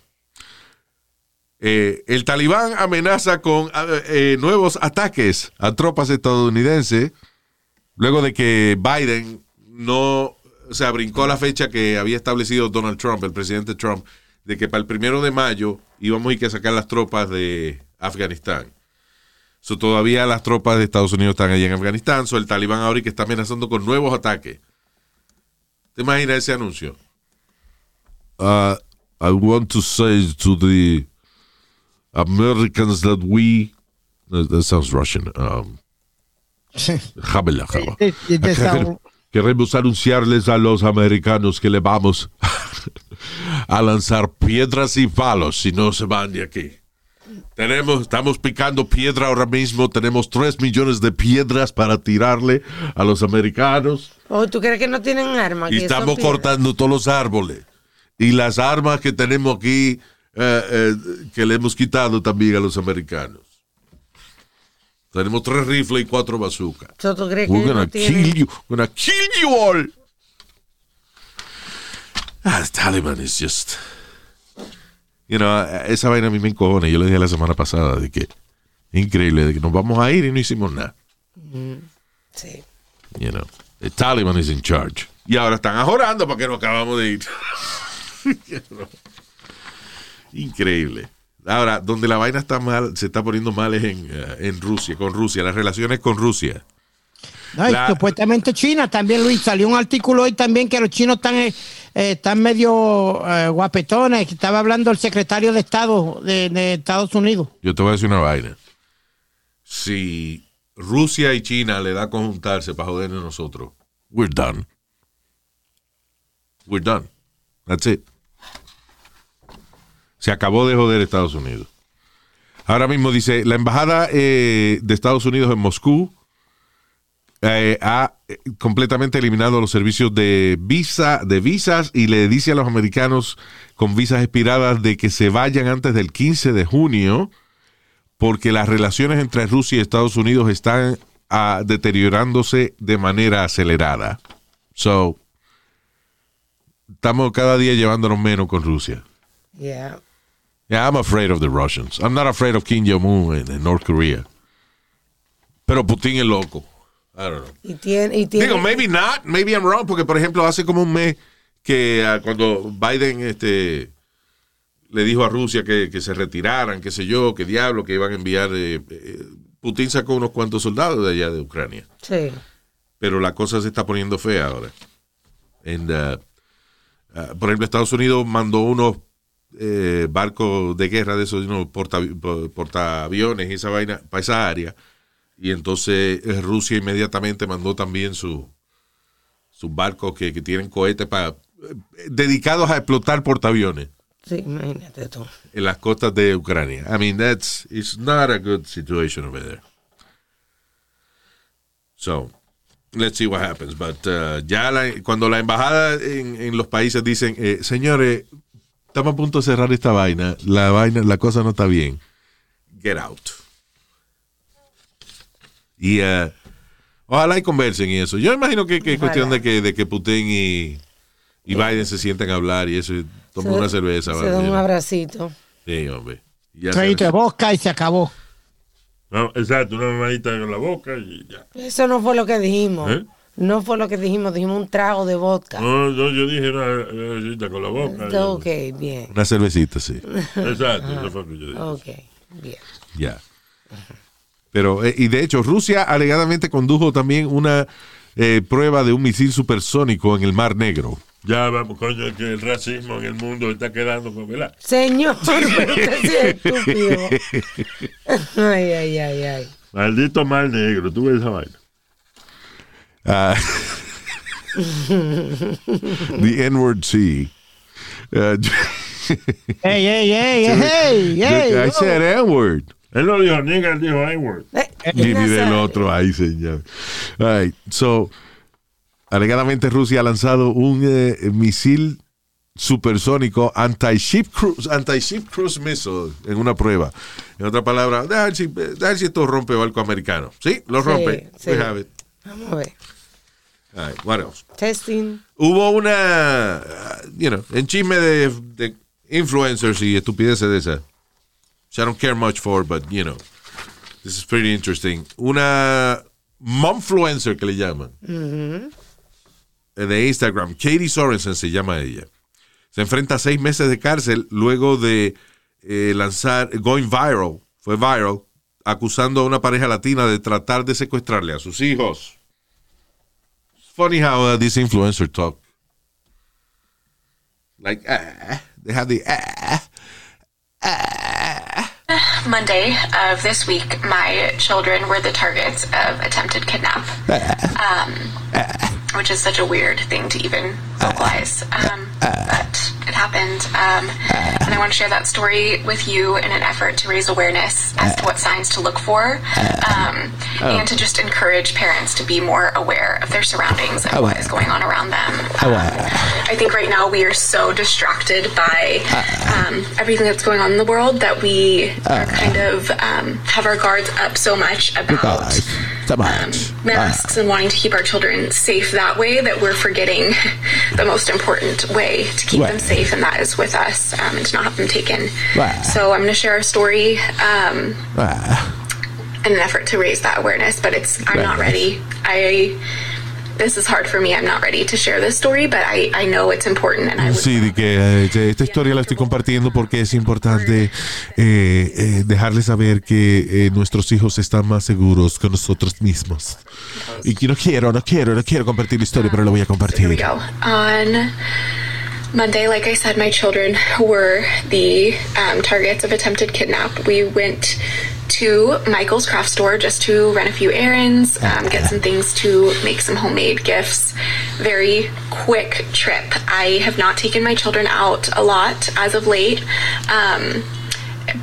eh, el talibán amenaza con ah, eh, nuevos ataques a tropas estadounidenses luego de que Biden no, o sea, brincó la fecha que había establecido Donald Trump, el presidente Trump, de que para el primero de mayo íbamos a ir a sacar las tropas de Afganistán. So, todavía las tropas de Estados Unidos están allá en Afganistán. So, el talibán ahora que está amenazando con nuevos ataques. ¿Te imaginas ese anuncio? Uh, I want to say to the Americans that we. That sounds Russian. Um. It- it [LAUGHS] Queremos anunciarles a los americanos que le vamos [LAUGHS] a lanzar piedras y palos si no se van de aquí. Tenemos, estamos picando piedra ahora mismo. Tenemos tres millones de piedras para tirarle a los americanos. ¿O tú crees que no tienen armas? Y estamos cortando todos los árboles. Y las armas que tenemos aquí, eh, eh, que le hemos quitado también a los americanos. Tenemos tres rifles y cuatro bazookas. So, ¿Tú crees que We're ellos gonna kill you. We're gonna kill you all. Ah, the Taliban is just. You know, esa vaina a mí me encojona. Yo le dije la semana pasada de que. Increíble, de que nos vamos a ir y no hicimos nada. Sí. You know, the Taliban is in charge. Y ahora están ajorando para que nos acabamos de ir. [LAUGHS] You know. Increíble. Ahora, donde la vaina está mal, se está poniendo mal es en, eh, en Rusia, con Rusia, las relaciones con Rusia. No, y La- supuestamente China también, Luis. Salió un artículo hoy también que los chinos están, eh, eh, están medio eh, guapetones. que Estaba hablando el secretario de Estado de, de Estados Unidos. Yo te voy a decir una vaina. Si Rusia y China le da con juntarse para jodernos a nosotros, we're done. We're done. That's it. Se acabó de joder Estados Unidos. Ahora mismo dice, la embajada eh, de Estados Unidos en Moscú eh, ha eh, completamente eliminado los servicios de visa, de visas y le dice a los americanos con visas expiradas de que se vayan antes del 15 de junio porque las relaciones entre Rusia y Estados Unidos están ah, deteriorándose de manera acelerada. So, estamos cada día llevándonos menos con Rusia. Yeah. Yeah, I'm afraid of the Russians. I'm not afraid of Kim Jong-un en, en North Korea. Pero Putin es loco. I don't know. Y tiene, y tiene, Digo, maybe not, maybe I'm wrong, porque por ejemplo hace como un mes que ah, cuando Biden este, le dijo a Rusia que, que se retiraran, qué sé yo, qué diablo, que iban a enviar, eh, eh, Putin sacó unos cuantos soldados de allá de Ucrania, Sí. pero la cosa se está poniendo fea ahora. And, uh, uh, por ejemplo, Estados Unidos mandó unos eh, barcos de guerra de esos, unos porta- portaaviones y esa vaina para esa área. Y entonces eh, Rusia inmediatamente mandó también su, sus barcos que, que tienen cohetes para dedicados a explotar portaaviones Sí, imagínate tú. en las costas de Ucrania. I mean, that's it's not a good situation over there. So, let's see what happens. But uh, ya la- cuando la embajada en, en los países dicen, eh, señores, estamos a punto de cerrar esta vaina, la vaina, la cosa no está bien. Get out. Y uh, ojalá y conversen y eso. Yo imagino que, que es cuestión de que, de que Putin y, y Biden se sienten a hablar y eso, y tomen Se- una cerveza. Se ¿vale? da un abracito. Sí, hombre. Ya Traído de boca y se acabó. No, exacto, una mamadita en la boca y ya. Eso no fue lo que dijimos. ¿Eh? No fue lo que dijimos. Dijimos un trago de vodka. No, no, yo dije una mamadita con la boca. Ok, bien. Una cervecita, sí. Exacto, eso fue lo que yo dije. Ok, bien. Ya. Pero, eh, y de hecho, Rusia alegadamente condujo también una eh, prueba de un misil supersónico en el Mar Negro. Ya vamos, coño, es que el racismo en el mundo está quedando con ¿verdad? Señor, [LAUGHS] pero usted sí es [LAUGHS] estúpido. [LAUGHS] Ay, ay, ay, ay. Maldito mal negro, tú ves esa vaina. Ah, [LAUGHS] the N-word Sea. Uh, ¡Ey, ey, ey, ey, ey! I said N-word. Él no dijo nigga, él dijo N-word. Eh, Y ni del otro, ahí señor. All right, so, alegadamente Rusia ha lanzado un eh, misil supersónico anti-ship cruise, anti-ship cruise missile en una prueba. En otra palabra, déjame ver si, esto rompe barco americano. ¿Sí? Lo rompe. sí. Vamos a ver. All right, what else? Testing. Hubo una, uh, you know, en chisme de, de influencers y estupideces de esas. Which I don't care much for, but, you know, this is pretty interesting. Una momfluencer que le llaman. De Instagram, Katie Sorensen se llama ella. Se enfrenta a seis meses de cárcel luego de eh, lanzar, going viral, fue viral, acusando a una pareja latina de tratar de secuestrarle a sus hijos. Funny how uh, this influencer talk. Like, ah, they have the ah, Monday of this week, my children were the targets of attempted kidnap, um, which is such a weird thing to even vocalize. Um, but it happened, um, and I want to share that story with you in an effort to raise awareness as to what signs to look for, um, and to just encourage parents to be more aware of their surroundings and what is going on around them. Um, I think right now we are so distracted by um, everything that's going on in the world that we are kind of um, have our guards up so much about um, masks and wanting to keep our children safe that way that we're forgetting [LAUGHS] the most important way to keep them safe, and that is with us um, and to not have them taken. So I'm going to share a story um, in an effort to raise that awareness, but it's I'm not ready. I this is hard for me. I'm not ready to share this story, but I, I know it's important and I would Sí, de que eh, esta historia la estoy compartiendo porque es importante eh, eh, dejarles saber que eh, nuestros hijos están más seguros que nosotros mismos. Y que no quiero, no quiero, no quiero compartir la historia, pero la voy a compartir. Monday, like I said, my children were the um, targets of attempted kidnap. We went to Michael's craft store just to run a few errands, um, get some things to make some homemade gifts. Very quick trip. I have not taken my children out a lot as of late. Um,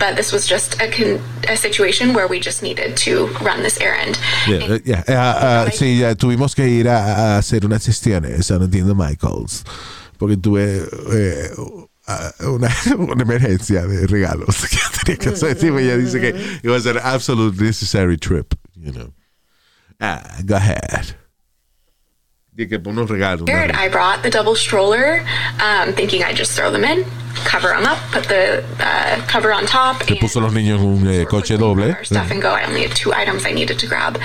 but this was just a, con- a situation where we just needed to run this errand. Yeah, eh, yeah. Ah, ah, sí, ya tuvimos que ir a, a hacer unas gestiones a Michaels porque tuve eh, una, [LAUGHS] una emergencia de regalos que [LAUGHS] tenía que hacer. Sí, ella dice que it was an absolute necessary trip, you know. Ah, go ahead. Dije que unos regalos. una I brought the double stroller, um, thinking I'd just throw them in, cover them up, put the uh, cover on top, Se and puso a los niños en un eh, coche doble. our stuff and go. I only had two items I needed to grab,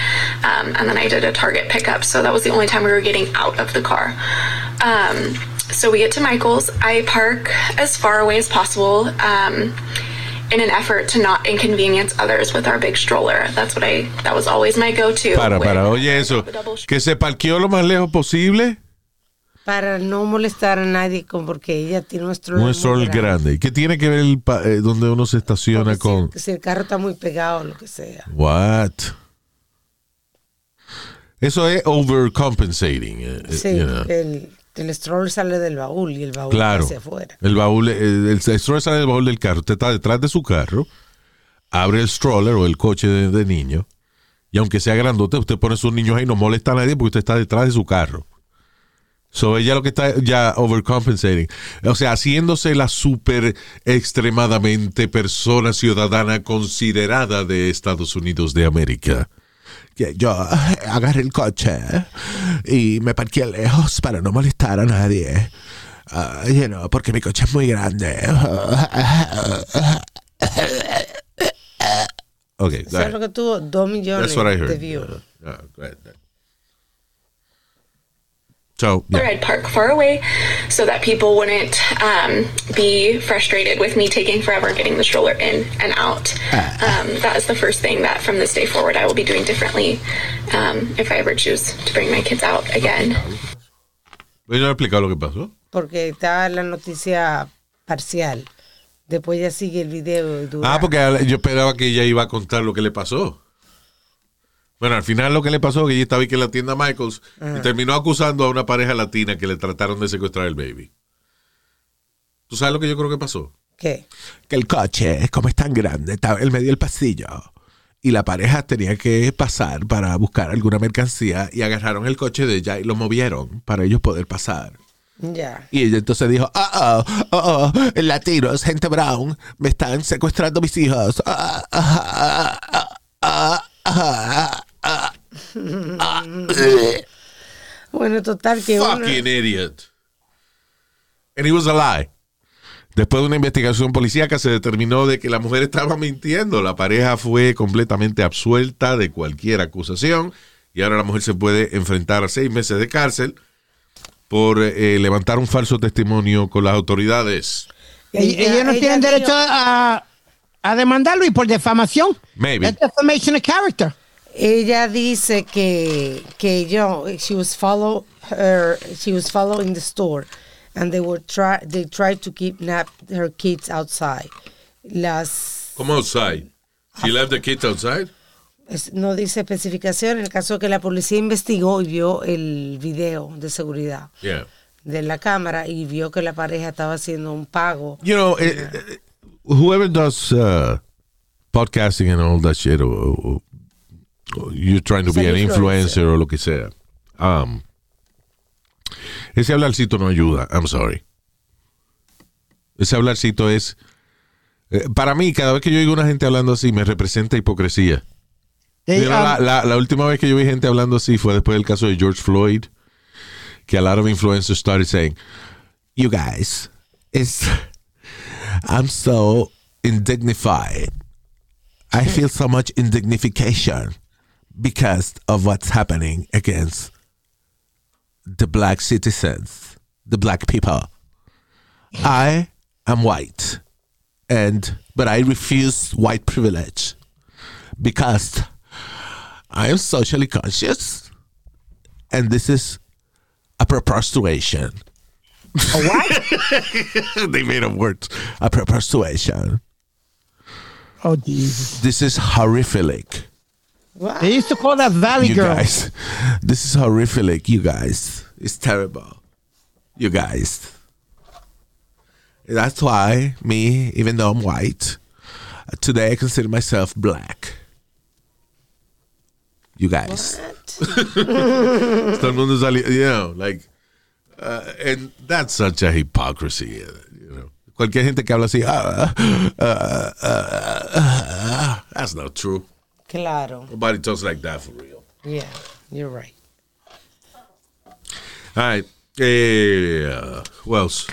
um, and then I did a Target pickup, so that was the only time we were getting out of the car. Um, so we get to Michael's. I park as far away as possible. Um, in an effort to not inconvenience others with our big stroller. That's what I, that was always my go-to. Para, when para, oye eso. Que se parqueó lo más lejos posible. Para no molestar a nadie con porque ella tiene un stroller. Un muy sol grande. Qué tiene que ver el pa- eh, donde uno se estaciona Porque con. Si, si el carro está muy pegado o lo que sea. What? Eso es overcompensating. eh, eh, Sí, you know. el, el stroller sale del baúl y el baúl Claro. hacia afuera. El baúl, el, el stroller sale del baúl del carro. Usted está detrás de su carro, abre el stroller o el coche de, de niño, y aunque sea grandote, usted pone a sus niños ahí, no molesta a nadie porque usted está detrás de su carro. So ella lo que está ya overcompensating. O sea, haciéndose la súper extremadamente persona ciudadana considerada de Estados Unidos de América. Que yo eh, agarré el coche y me parqué lejos para no molestar a nadie. Ah, you know, porque mi coche es muy grande. ok, Eso es lo que tuvo dos millones That's what I de heard. views. Uh, uh, go ahead. So, yeah. I'd park far away so that people wouldn't um, be frustrated with me taking forever getting the stroller in and out. Um, that is the first thing that from this day forward I will be doing differently um, if I ever choose to bring my kids out again. ¿Ella ha explicado lo que pasó? Porque está la noticia parcial. Después ya sigue el video. dura- Ah, porque yo esperaba que ella iba a contar lo que le pasó. Bueno, al final lo que le pasó es que ella estaba aquí en la tienda Michaels y terminó acusando a una pareja latina que le trataron de secuestrar el baby. ¿Tú sabes lo que yo creo que pasó? ¿Qué? Que el coche, como es tan grande, estaba en medio del pasillo. Y la pareja tenía que pasar para buscar alguna mercancía y agarraron el coche de ella y lo movieron para ellos poder pasar. Ya. Y ella entonces dijo, oh, oh, oh, oh, latinos, gente brown, me están secuestrando mis hijos. Ah, ah, ah, ah, ah, ah, eh. Bueno, total que uno- Fucking idiot. And it was a lie. Después de una investigación policíaca se determinó de que la mujer estaba mintiendo. La pareja fue completamente absuelta de cualquier acusación y ahora la mujer se puede enfrentar a seis meses de cárcel por eh, levantar un falso testimonio con las autoridades. Y- ellos no ella tienen dijo- derecho a, a demandarlo y por defamación. Maybe. Defamation of character. Ella dice que que yo she was follow her she was following the store and they were try they tried to kidnap her kids outside. Las ¿Cómo outside? She left the kids outside? es- no dice especificación en el caso que la policía investigó y vio el video de seguridad Yeah. de la cámara y vio que la pareja estaba haciendo un pago. You know, eh, eh, whoever does uh, podcasting and all that shit, or- or you're trying to be an influencer o lo que sea, um, ese hablarcito no ayuda. I'm sorry. Ese hablarcito es. eh, para mí, cada vez que yo oigo una gente hablando así, me representa hipocresía. They, um, la, la- la última vez que yo vi gente hablando así fue después del caso de George Floyd, que a lot of influencers started saying, "You guys, it's I'm so indignified. I feel so much indignification because of what's happening against the black citizens, the black people. I am white, and but I refuse white privilege because I am socially conscious, and this is a perpetuation. A what? [LAUGHS] they made up words. A perpetuation. oh, Jesus. This is horrific. They used to call that Valley you Girl. guys. This is horrific, you guys. It's terrible. You guys. That's why me, even though I'm white, today I consider myself black. You guys. Todo el mundo sali- you know, like, uh, and that's such a hypocrisy, uh, you know. Cualquier gente que habla así, ah, ah, ah, ah, ah, that's not true. Claro. Nobody talks like that for real. Yeah, you're right. All right. Eh, uh, who else?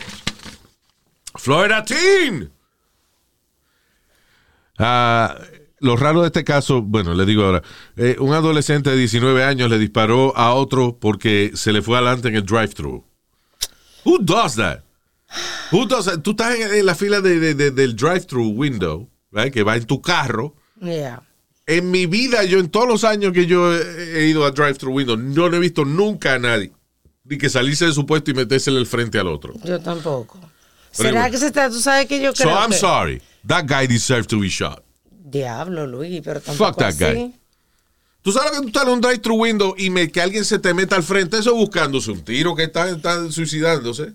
Florida Teen. Ah, lo raro de este caso, bueno, le digo ahora, eh, un adolescente de 19 años le disparó a otro porque se le fue adelante en el drive-thru. Who does that? Who does that? Tú estás en, en la fila de- de- de- del drive-thru window, right, que va en tu carro. Yeah. En mi vida, yo en todos los años que yo he, ido a drive-thru window, no he visto nunca a nadie ni que salirse de su puesto y meterse el frente al otro. Yo tampoco. Pero ¿Será que se está? Tú sabes que yo So creo I'm que- sorry. That guy deserves to be shot. Diablo, Luis, pero tampoco Fuck that así. guy. Tú sabes que tú estás en un drive-thru window y me, que alguien se te meta al frente, eso buscándose un tiro, que está, está suicidándose.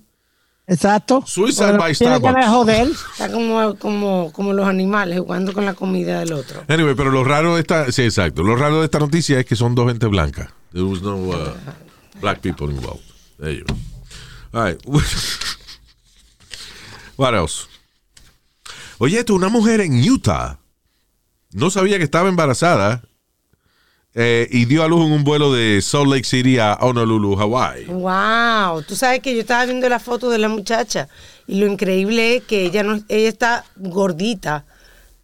Exacto. Suicide by Starbucks. joder. Está como, como, como los animales jugando con la comida del otro. Anyway, pero lo raro de esta, sí, exacto. Lo raro de esta noticia es que son dos gente blanca. There was no uh, black people involved. There you go. All right. [LAUGHS] What else? Oye, esto, una mujer en Utah no sabía que estaba embarazada eh, y dio a luz en un vuelo de Salt Lake City a Honolulu, Hawaii. Wow, tú sabes que yo estaba viendo la foto de la muchacha y lo increíble es que ella no, ella está gordita,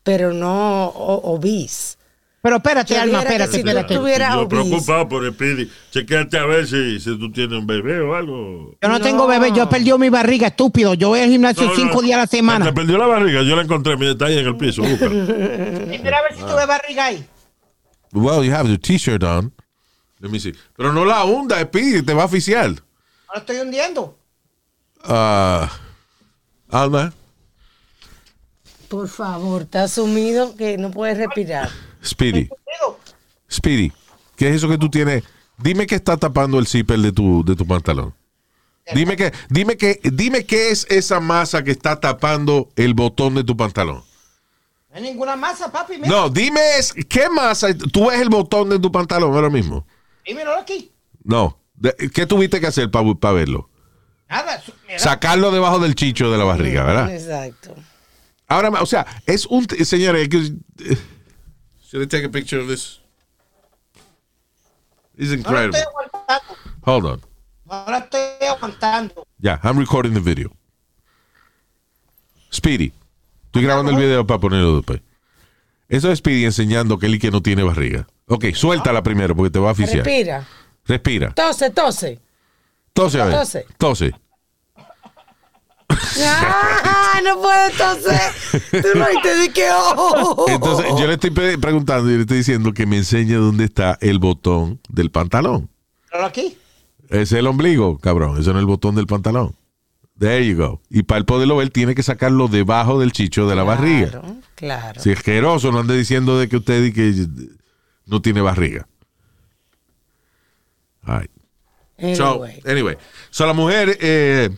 pero no o- obese. Pero espérate, Yo Alma, espérate, si tú espérate. tuviera Yo preocupado por el Speedy. Chequeate a ver si, si tú tienes un bebé o algo. Yo no, tengo bebé, yo perdí mi barriga, estúpido. Yo voy al gimnasio No, no. cinco días a la Te semana. perdió la barriga. Yo la encontré. Está ahí en el piso. Mira [LAUGHS] a ver si tuve barriga ahí. Well, you have your t-shirt on. Let me see. Pero no la hunda, Speedy, te va a oficiar. No lo estoy hundiendo. Uh, Alma, Por favor, está sumido que no puedes respirar. Speedy. Speedy, ¿qué es eso que tú tienes? Dime que está tapando el zipper de tu, de tu pantalón. Dime que, dime que, dime qué es esa masa que está tapando el botón de tu pantalón. No hay ninguna masa, papi. Mira. No, dime es, qué masa. Tú ves el botón de tu pantalón ahora mismo. Dímelo aquí. No. ¿Qué tuviste que hacer para verlo? Nada. mira. Sacarlo debajo del chicho de la barriga, ¿verdad? Exacto. Ahora, o sea, es un, señores, es que- should I take a picture of this? It's incredible. Hold on. Lo estoy aguantando. Ya, I'm recording the video. Speedy, estoy grabando el video para ponerlo después. Eso es Speedy enseñando que él que no tiene barriga. Ok, suéltala primero porque te va a asfixiar. Respira. Respira. Tose, tose. Tose, a ver. Tose. Tose. ¡Ah! No puedes toser. Tú no te que oh. Entonces, yo le estoy preguntando y le estoy diciendo que me enseñe dónde está el botón del pantalón. Míralo aquí. Ese es el ombligo, cabrón. Ese no es el botón del pantalón. There you go. Y para el poderlo ver, tiene que sacarlo debajo del chicho de la barriga. Claro, claro. Si es asqueroso, no ande diciendo de que usted y que no tiene barriga. All right. So, Anyway. anyway. So, la mujer eh,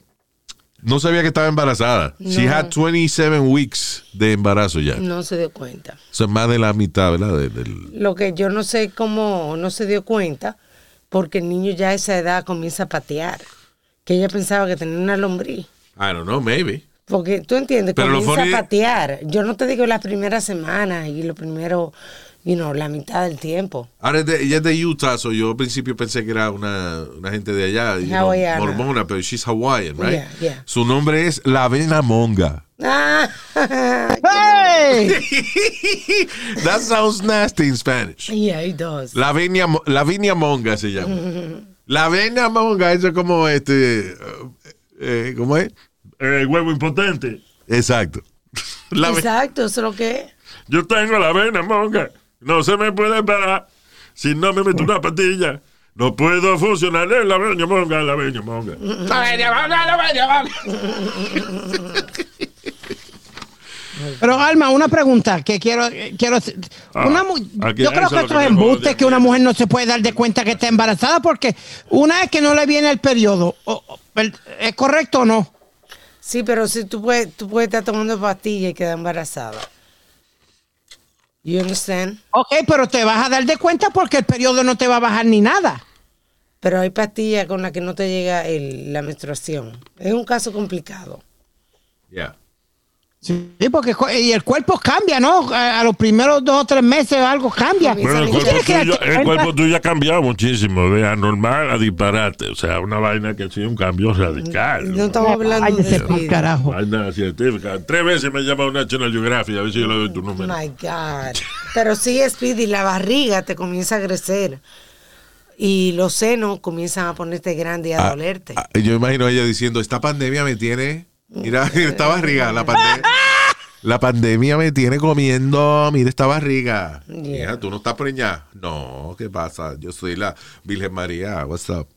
no sabía que estaba embarazada. She No. had 27 weeks de embarazo ya. No se dio cuenta. Eso es más de la mitad, ¿verdad? De- del- Lo que yo no sé cómo no se dio cuenta, porque el niño ya a esa edad comienza a patear. Que ella pensaba que tenía una lombriz. I don't know, maybe. Porque tú entiendes, Pero comienza funny- a patear. Yo no te digo las primeras semanas y lo primero, you know, la mitad del tiempo. Ahora ella es de Utah, so yo al principio pensé que era una, una gente de allá, you know, mormona, pero she's Hawaiian, right? Yeah, yeah. Su nombre es Lavena Monga. Ah, [LAUGHS] ¡Hey! [LAUGHS] That sounds nasty in Spanish. yeah, it does. Lavinia, Mo- Lavinia Monga se llama. [LAUGHS] Lavinia Monga, eso es como este, eh, ¿cómo es? El huevo impotente. Exacto. [LAUGHS] Exacto, eso es lo que es. Yo tengo la vena, monga. No se me puede parar. Si no me meto una patilla, no puedo funcionar. Es la vena, monga, la vena, monga. [LAUGHS] Pero Alma, una pregunta que quiero, eh, quiero. Ah, Una yo creo que esto es embuste que una mujer no se puede dar de cuenta que está embarazada porque una es que no le viene el periodo. ¿Es correcto o no? Sí, pero si tú puedes, tú puedes estar tomando pastillas y quedar embarazada. You understand? Ok, pero te vas a dar de cuenta porque el periodo no te va a bajar ni nada. Pero hay pastillas con las que no te llega el- la menstruación. Es un caso complicado. Yeah. Sí, porque y el cuerpo cambia, ¿no? A, a los primeros dos o tres meses algo cambia. Bueno, el cuerpo, tuyo, el cuerpo tuyo ha cambiado muchísimo, de anormal a disparate. O sea, una vaina que ha sido un cambio radical. No estamos hablando de speed. carajo. Vaina científica. Tres veces me ha llamado National Geographic a ver si yo le doy tu número. My God. Pero sí, Speedy, la barriga te comienza a crecer. Y los senos comienzan a ponerte grande y a Ah, dolerte. ah, yo imagino a ella diciendo, esta pandemia me tiene, mira, [LAUGHS] esta barriga, la pandemia. La pandemia me tiene comiendo, mira esta barriga. Yeah. Mira, tú no estás preñada. No, ¿qué pasa? Yo soy la Virgen María. What's up?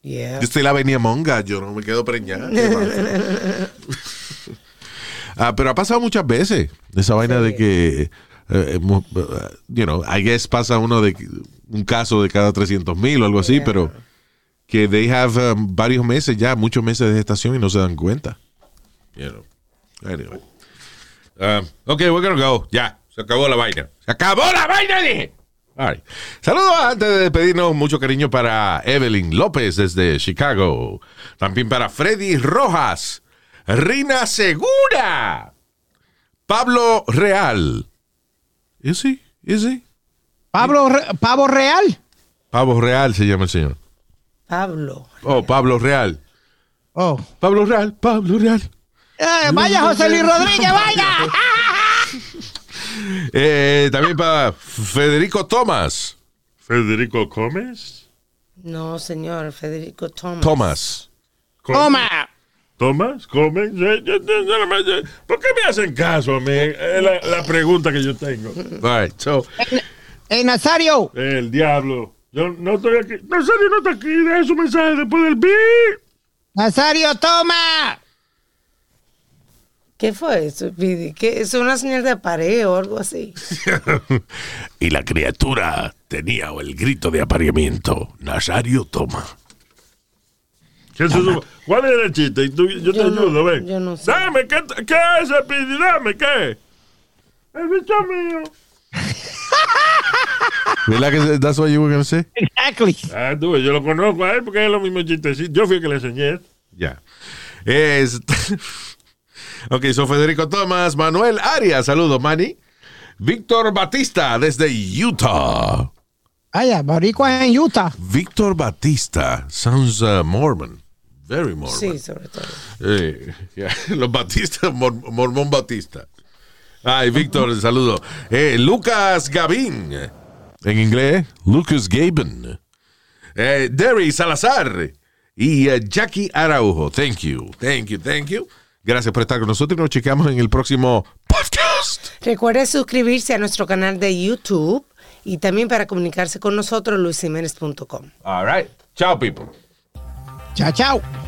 Yeah. Yo soy la Venia Monga, yo no me quedo preñada. ¿Qué pasa? [LAUGHS] Ah, pero ha pasado muchas veces esa vaina de que eh, mu- uh, you know, I guess pasa uno de un caso de cada 300 mil o algo así, pero que they have um, varios meses ya, muchos meses de gestación y no se dan cuenta. You know. Anyway. Um, ok, we're gonna go. Ya, se acabó la vaina. Se acabó la vaina, dije. All right. Saludos antes de despedirnos, mucho cariño para Evelyn López desde Chicago. También para Freddy Rojas, Rina Segura, Pablo Real. ¿Es he? ¿Es he? Pablo, Re- Pavo Real. Pablo Real se llama el señor. Pablo. Oh, Pablo Real. Oh. Pablo Real, Pablo Real. Eh, vaya José Luis Rodríguez, vaya. [LAUGHS] Eh, también para Federico Tomás. Federico Gómez. No, señor, Federico Thomas. Tomás. Toma. Tomás, Gómez. Yo- ¿Por qué me hacen caso a mí? Es la, la pregunta que yo tengo. All right, so, Eh, Nazario. El diablo. Yo no estoy aquí. Nazario no está aquí. Deja su mensaje después del beep. Nazario, toma. ¿Qué fue eso, Pidi? ¿Qué? ¿Es una señal de apareo o algo así? [LAUGHS] y la criatura tenía el grito de apareamiento. Nazario toma. ¿Qué es eso? ¿Cuál es el chiste? Y tú- yo te Yo no- ayudo, ven. yo no sé. Dame, ¿qué, ¿qué es Pidi? Dame, ¿qué? El bicho mío. ¿Verdad que that's what you were gonna say? Exactly. Ah, tú, yo lo conozco a él porque es lo mismo chistecito. Yo fui el que le enseñé. Ya. Es... [LAUGHS] ok, soy Federico Tomás, Manuel Arias, saludos, Manny. Víctor Batista, desde Utah. Vaya, boricua en Utah. Víctor Batista, sounds uh, Mormon. Very Mormon. Sí, sobre todo. Eh, ya, [LAUGHS] Los Batistas, mor- Mormón Batista. Ay, Víctor, saludo. Eh, Lucas Gavín, en inglés, Lucas Gaben. Eh, Derry Salazar y eh, Jackie Araujo. Thank you, thank you, thank you. Gracias por estar con nosotros y nos chequeamos en el próximo podcast. Recuerde suscribirse a nuestro canal de YouTube y también para comunicarse con nosotros, luisiménez.com. All right. Ciao, people. Chao, chao.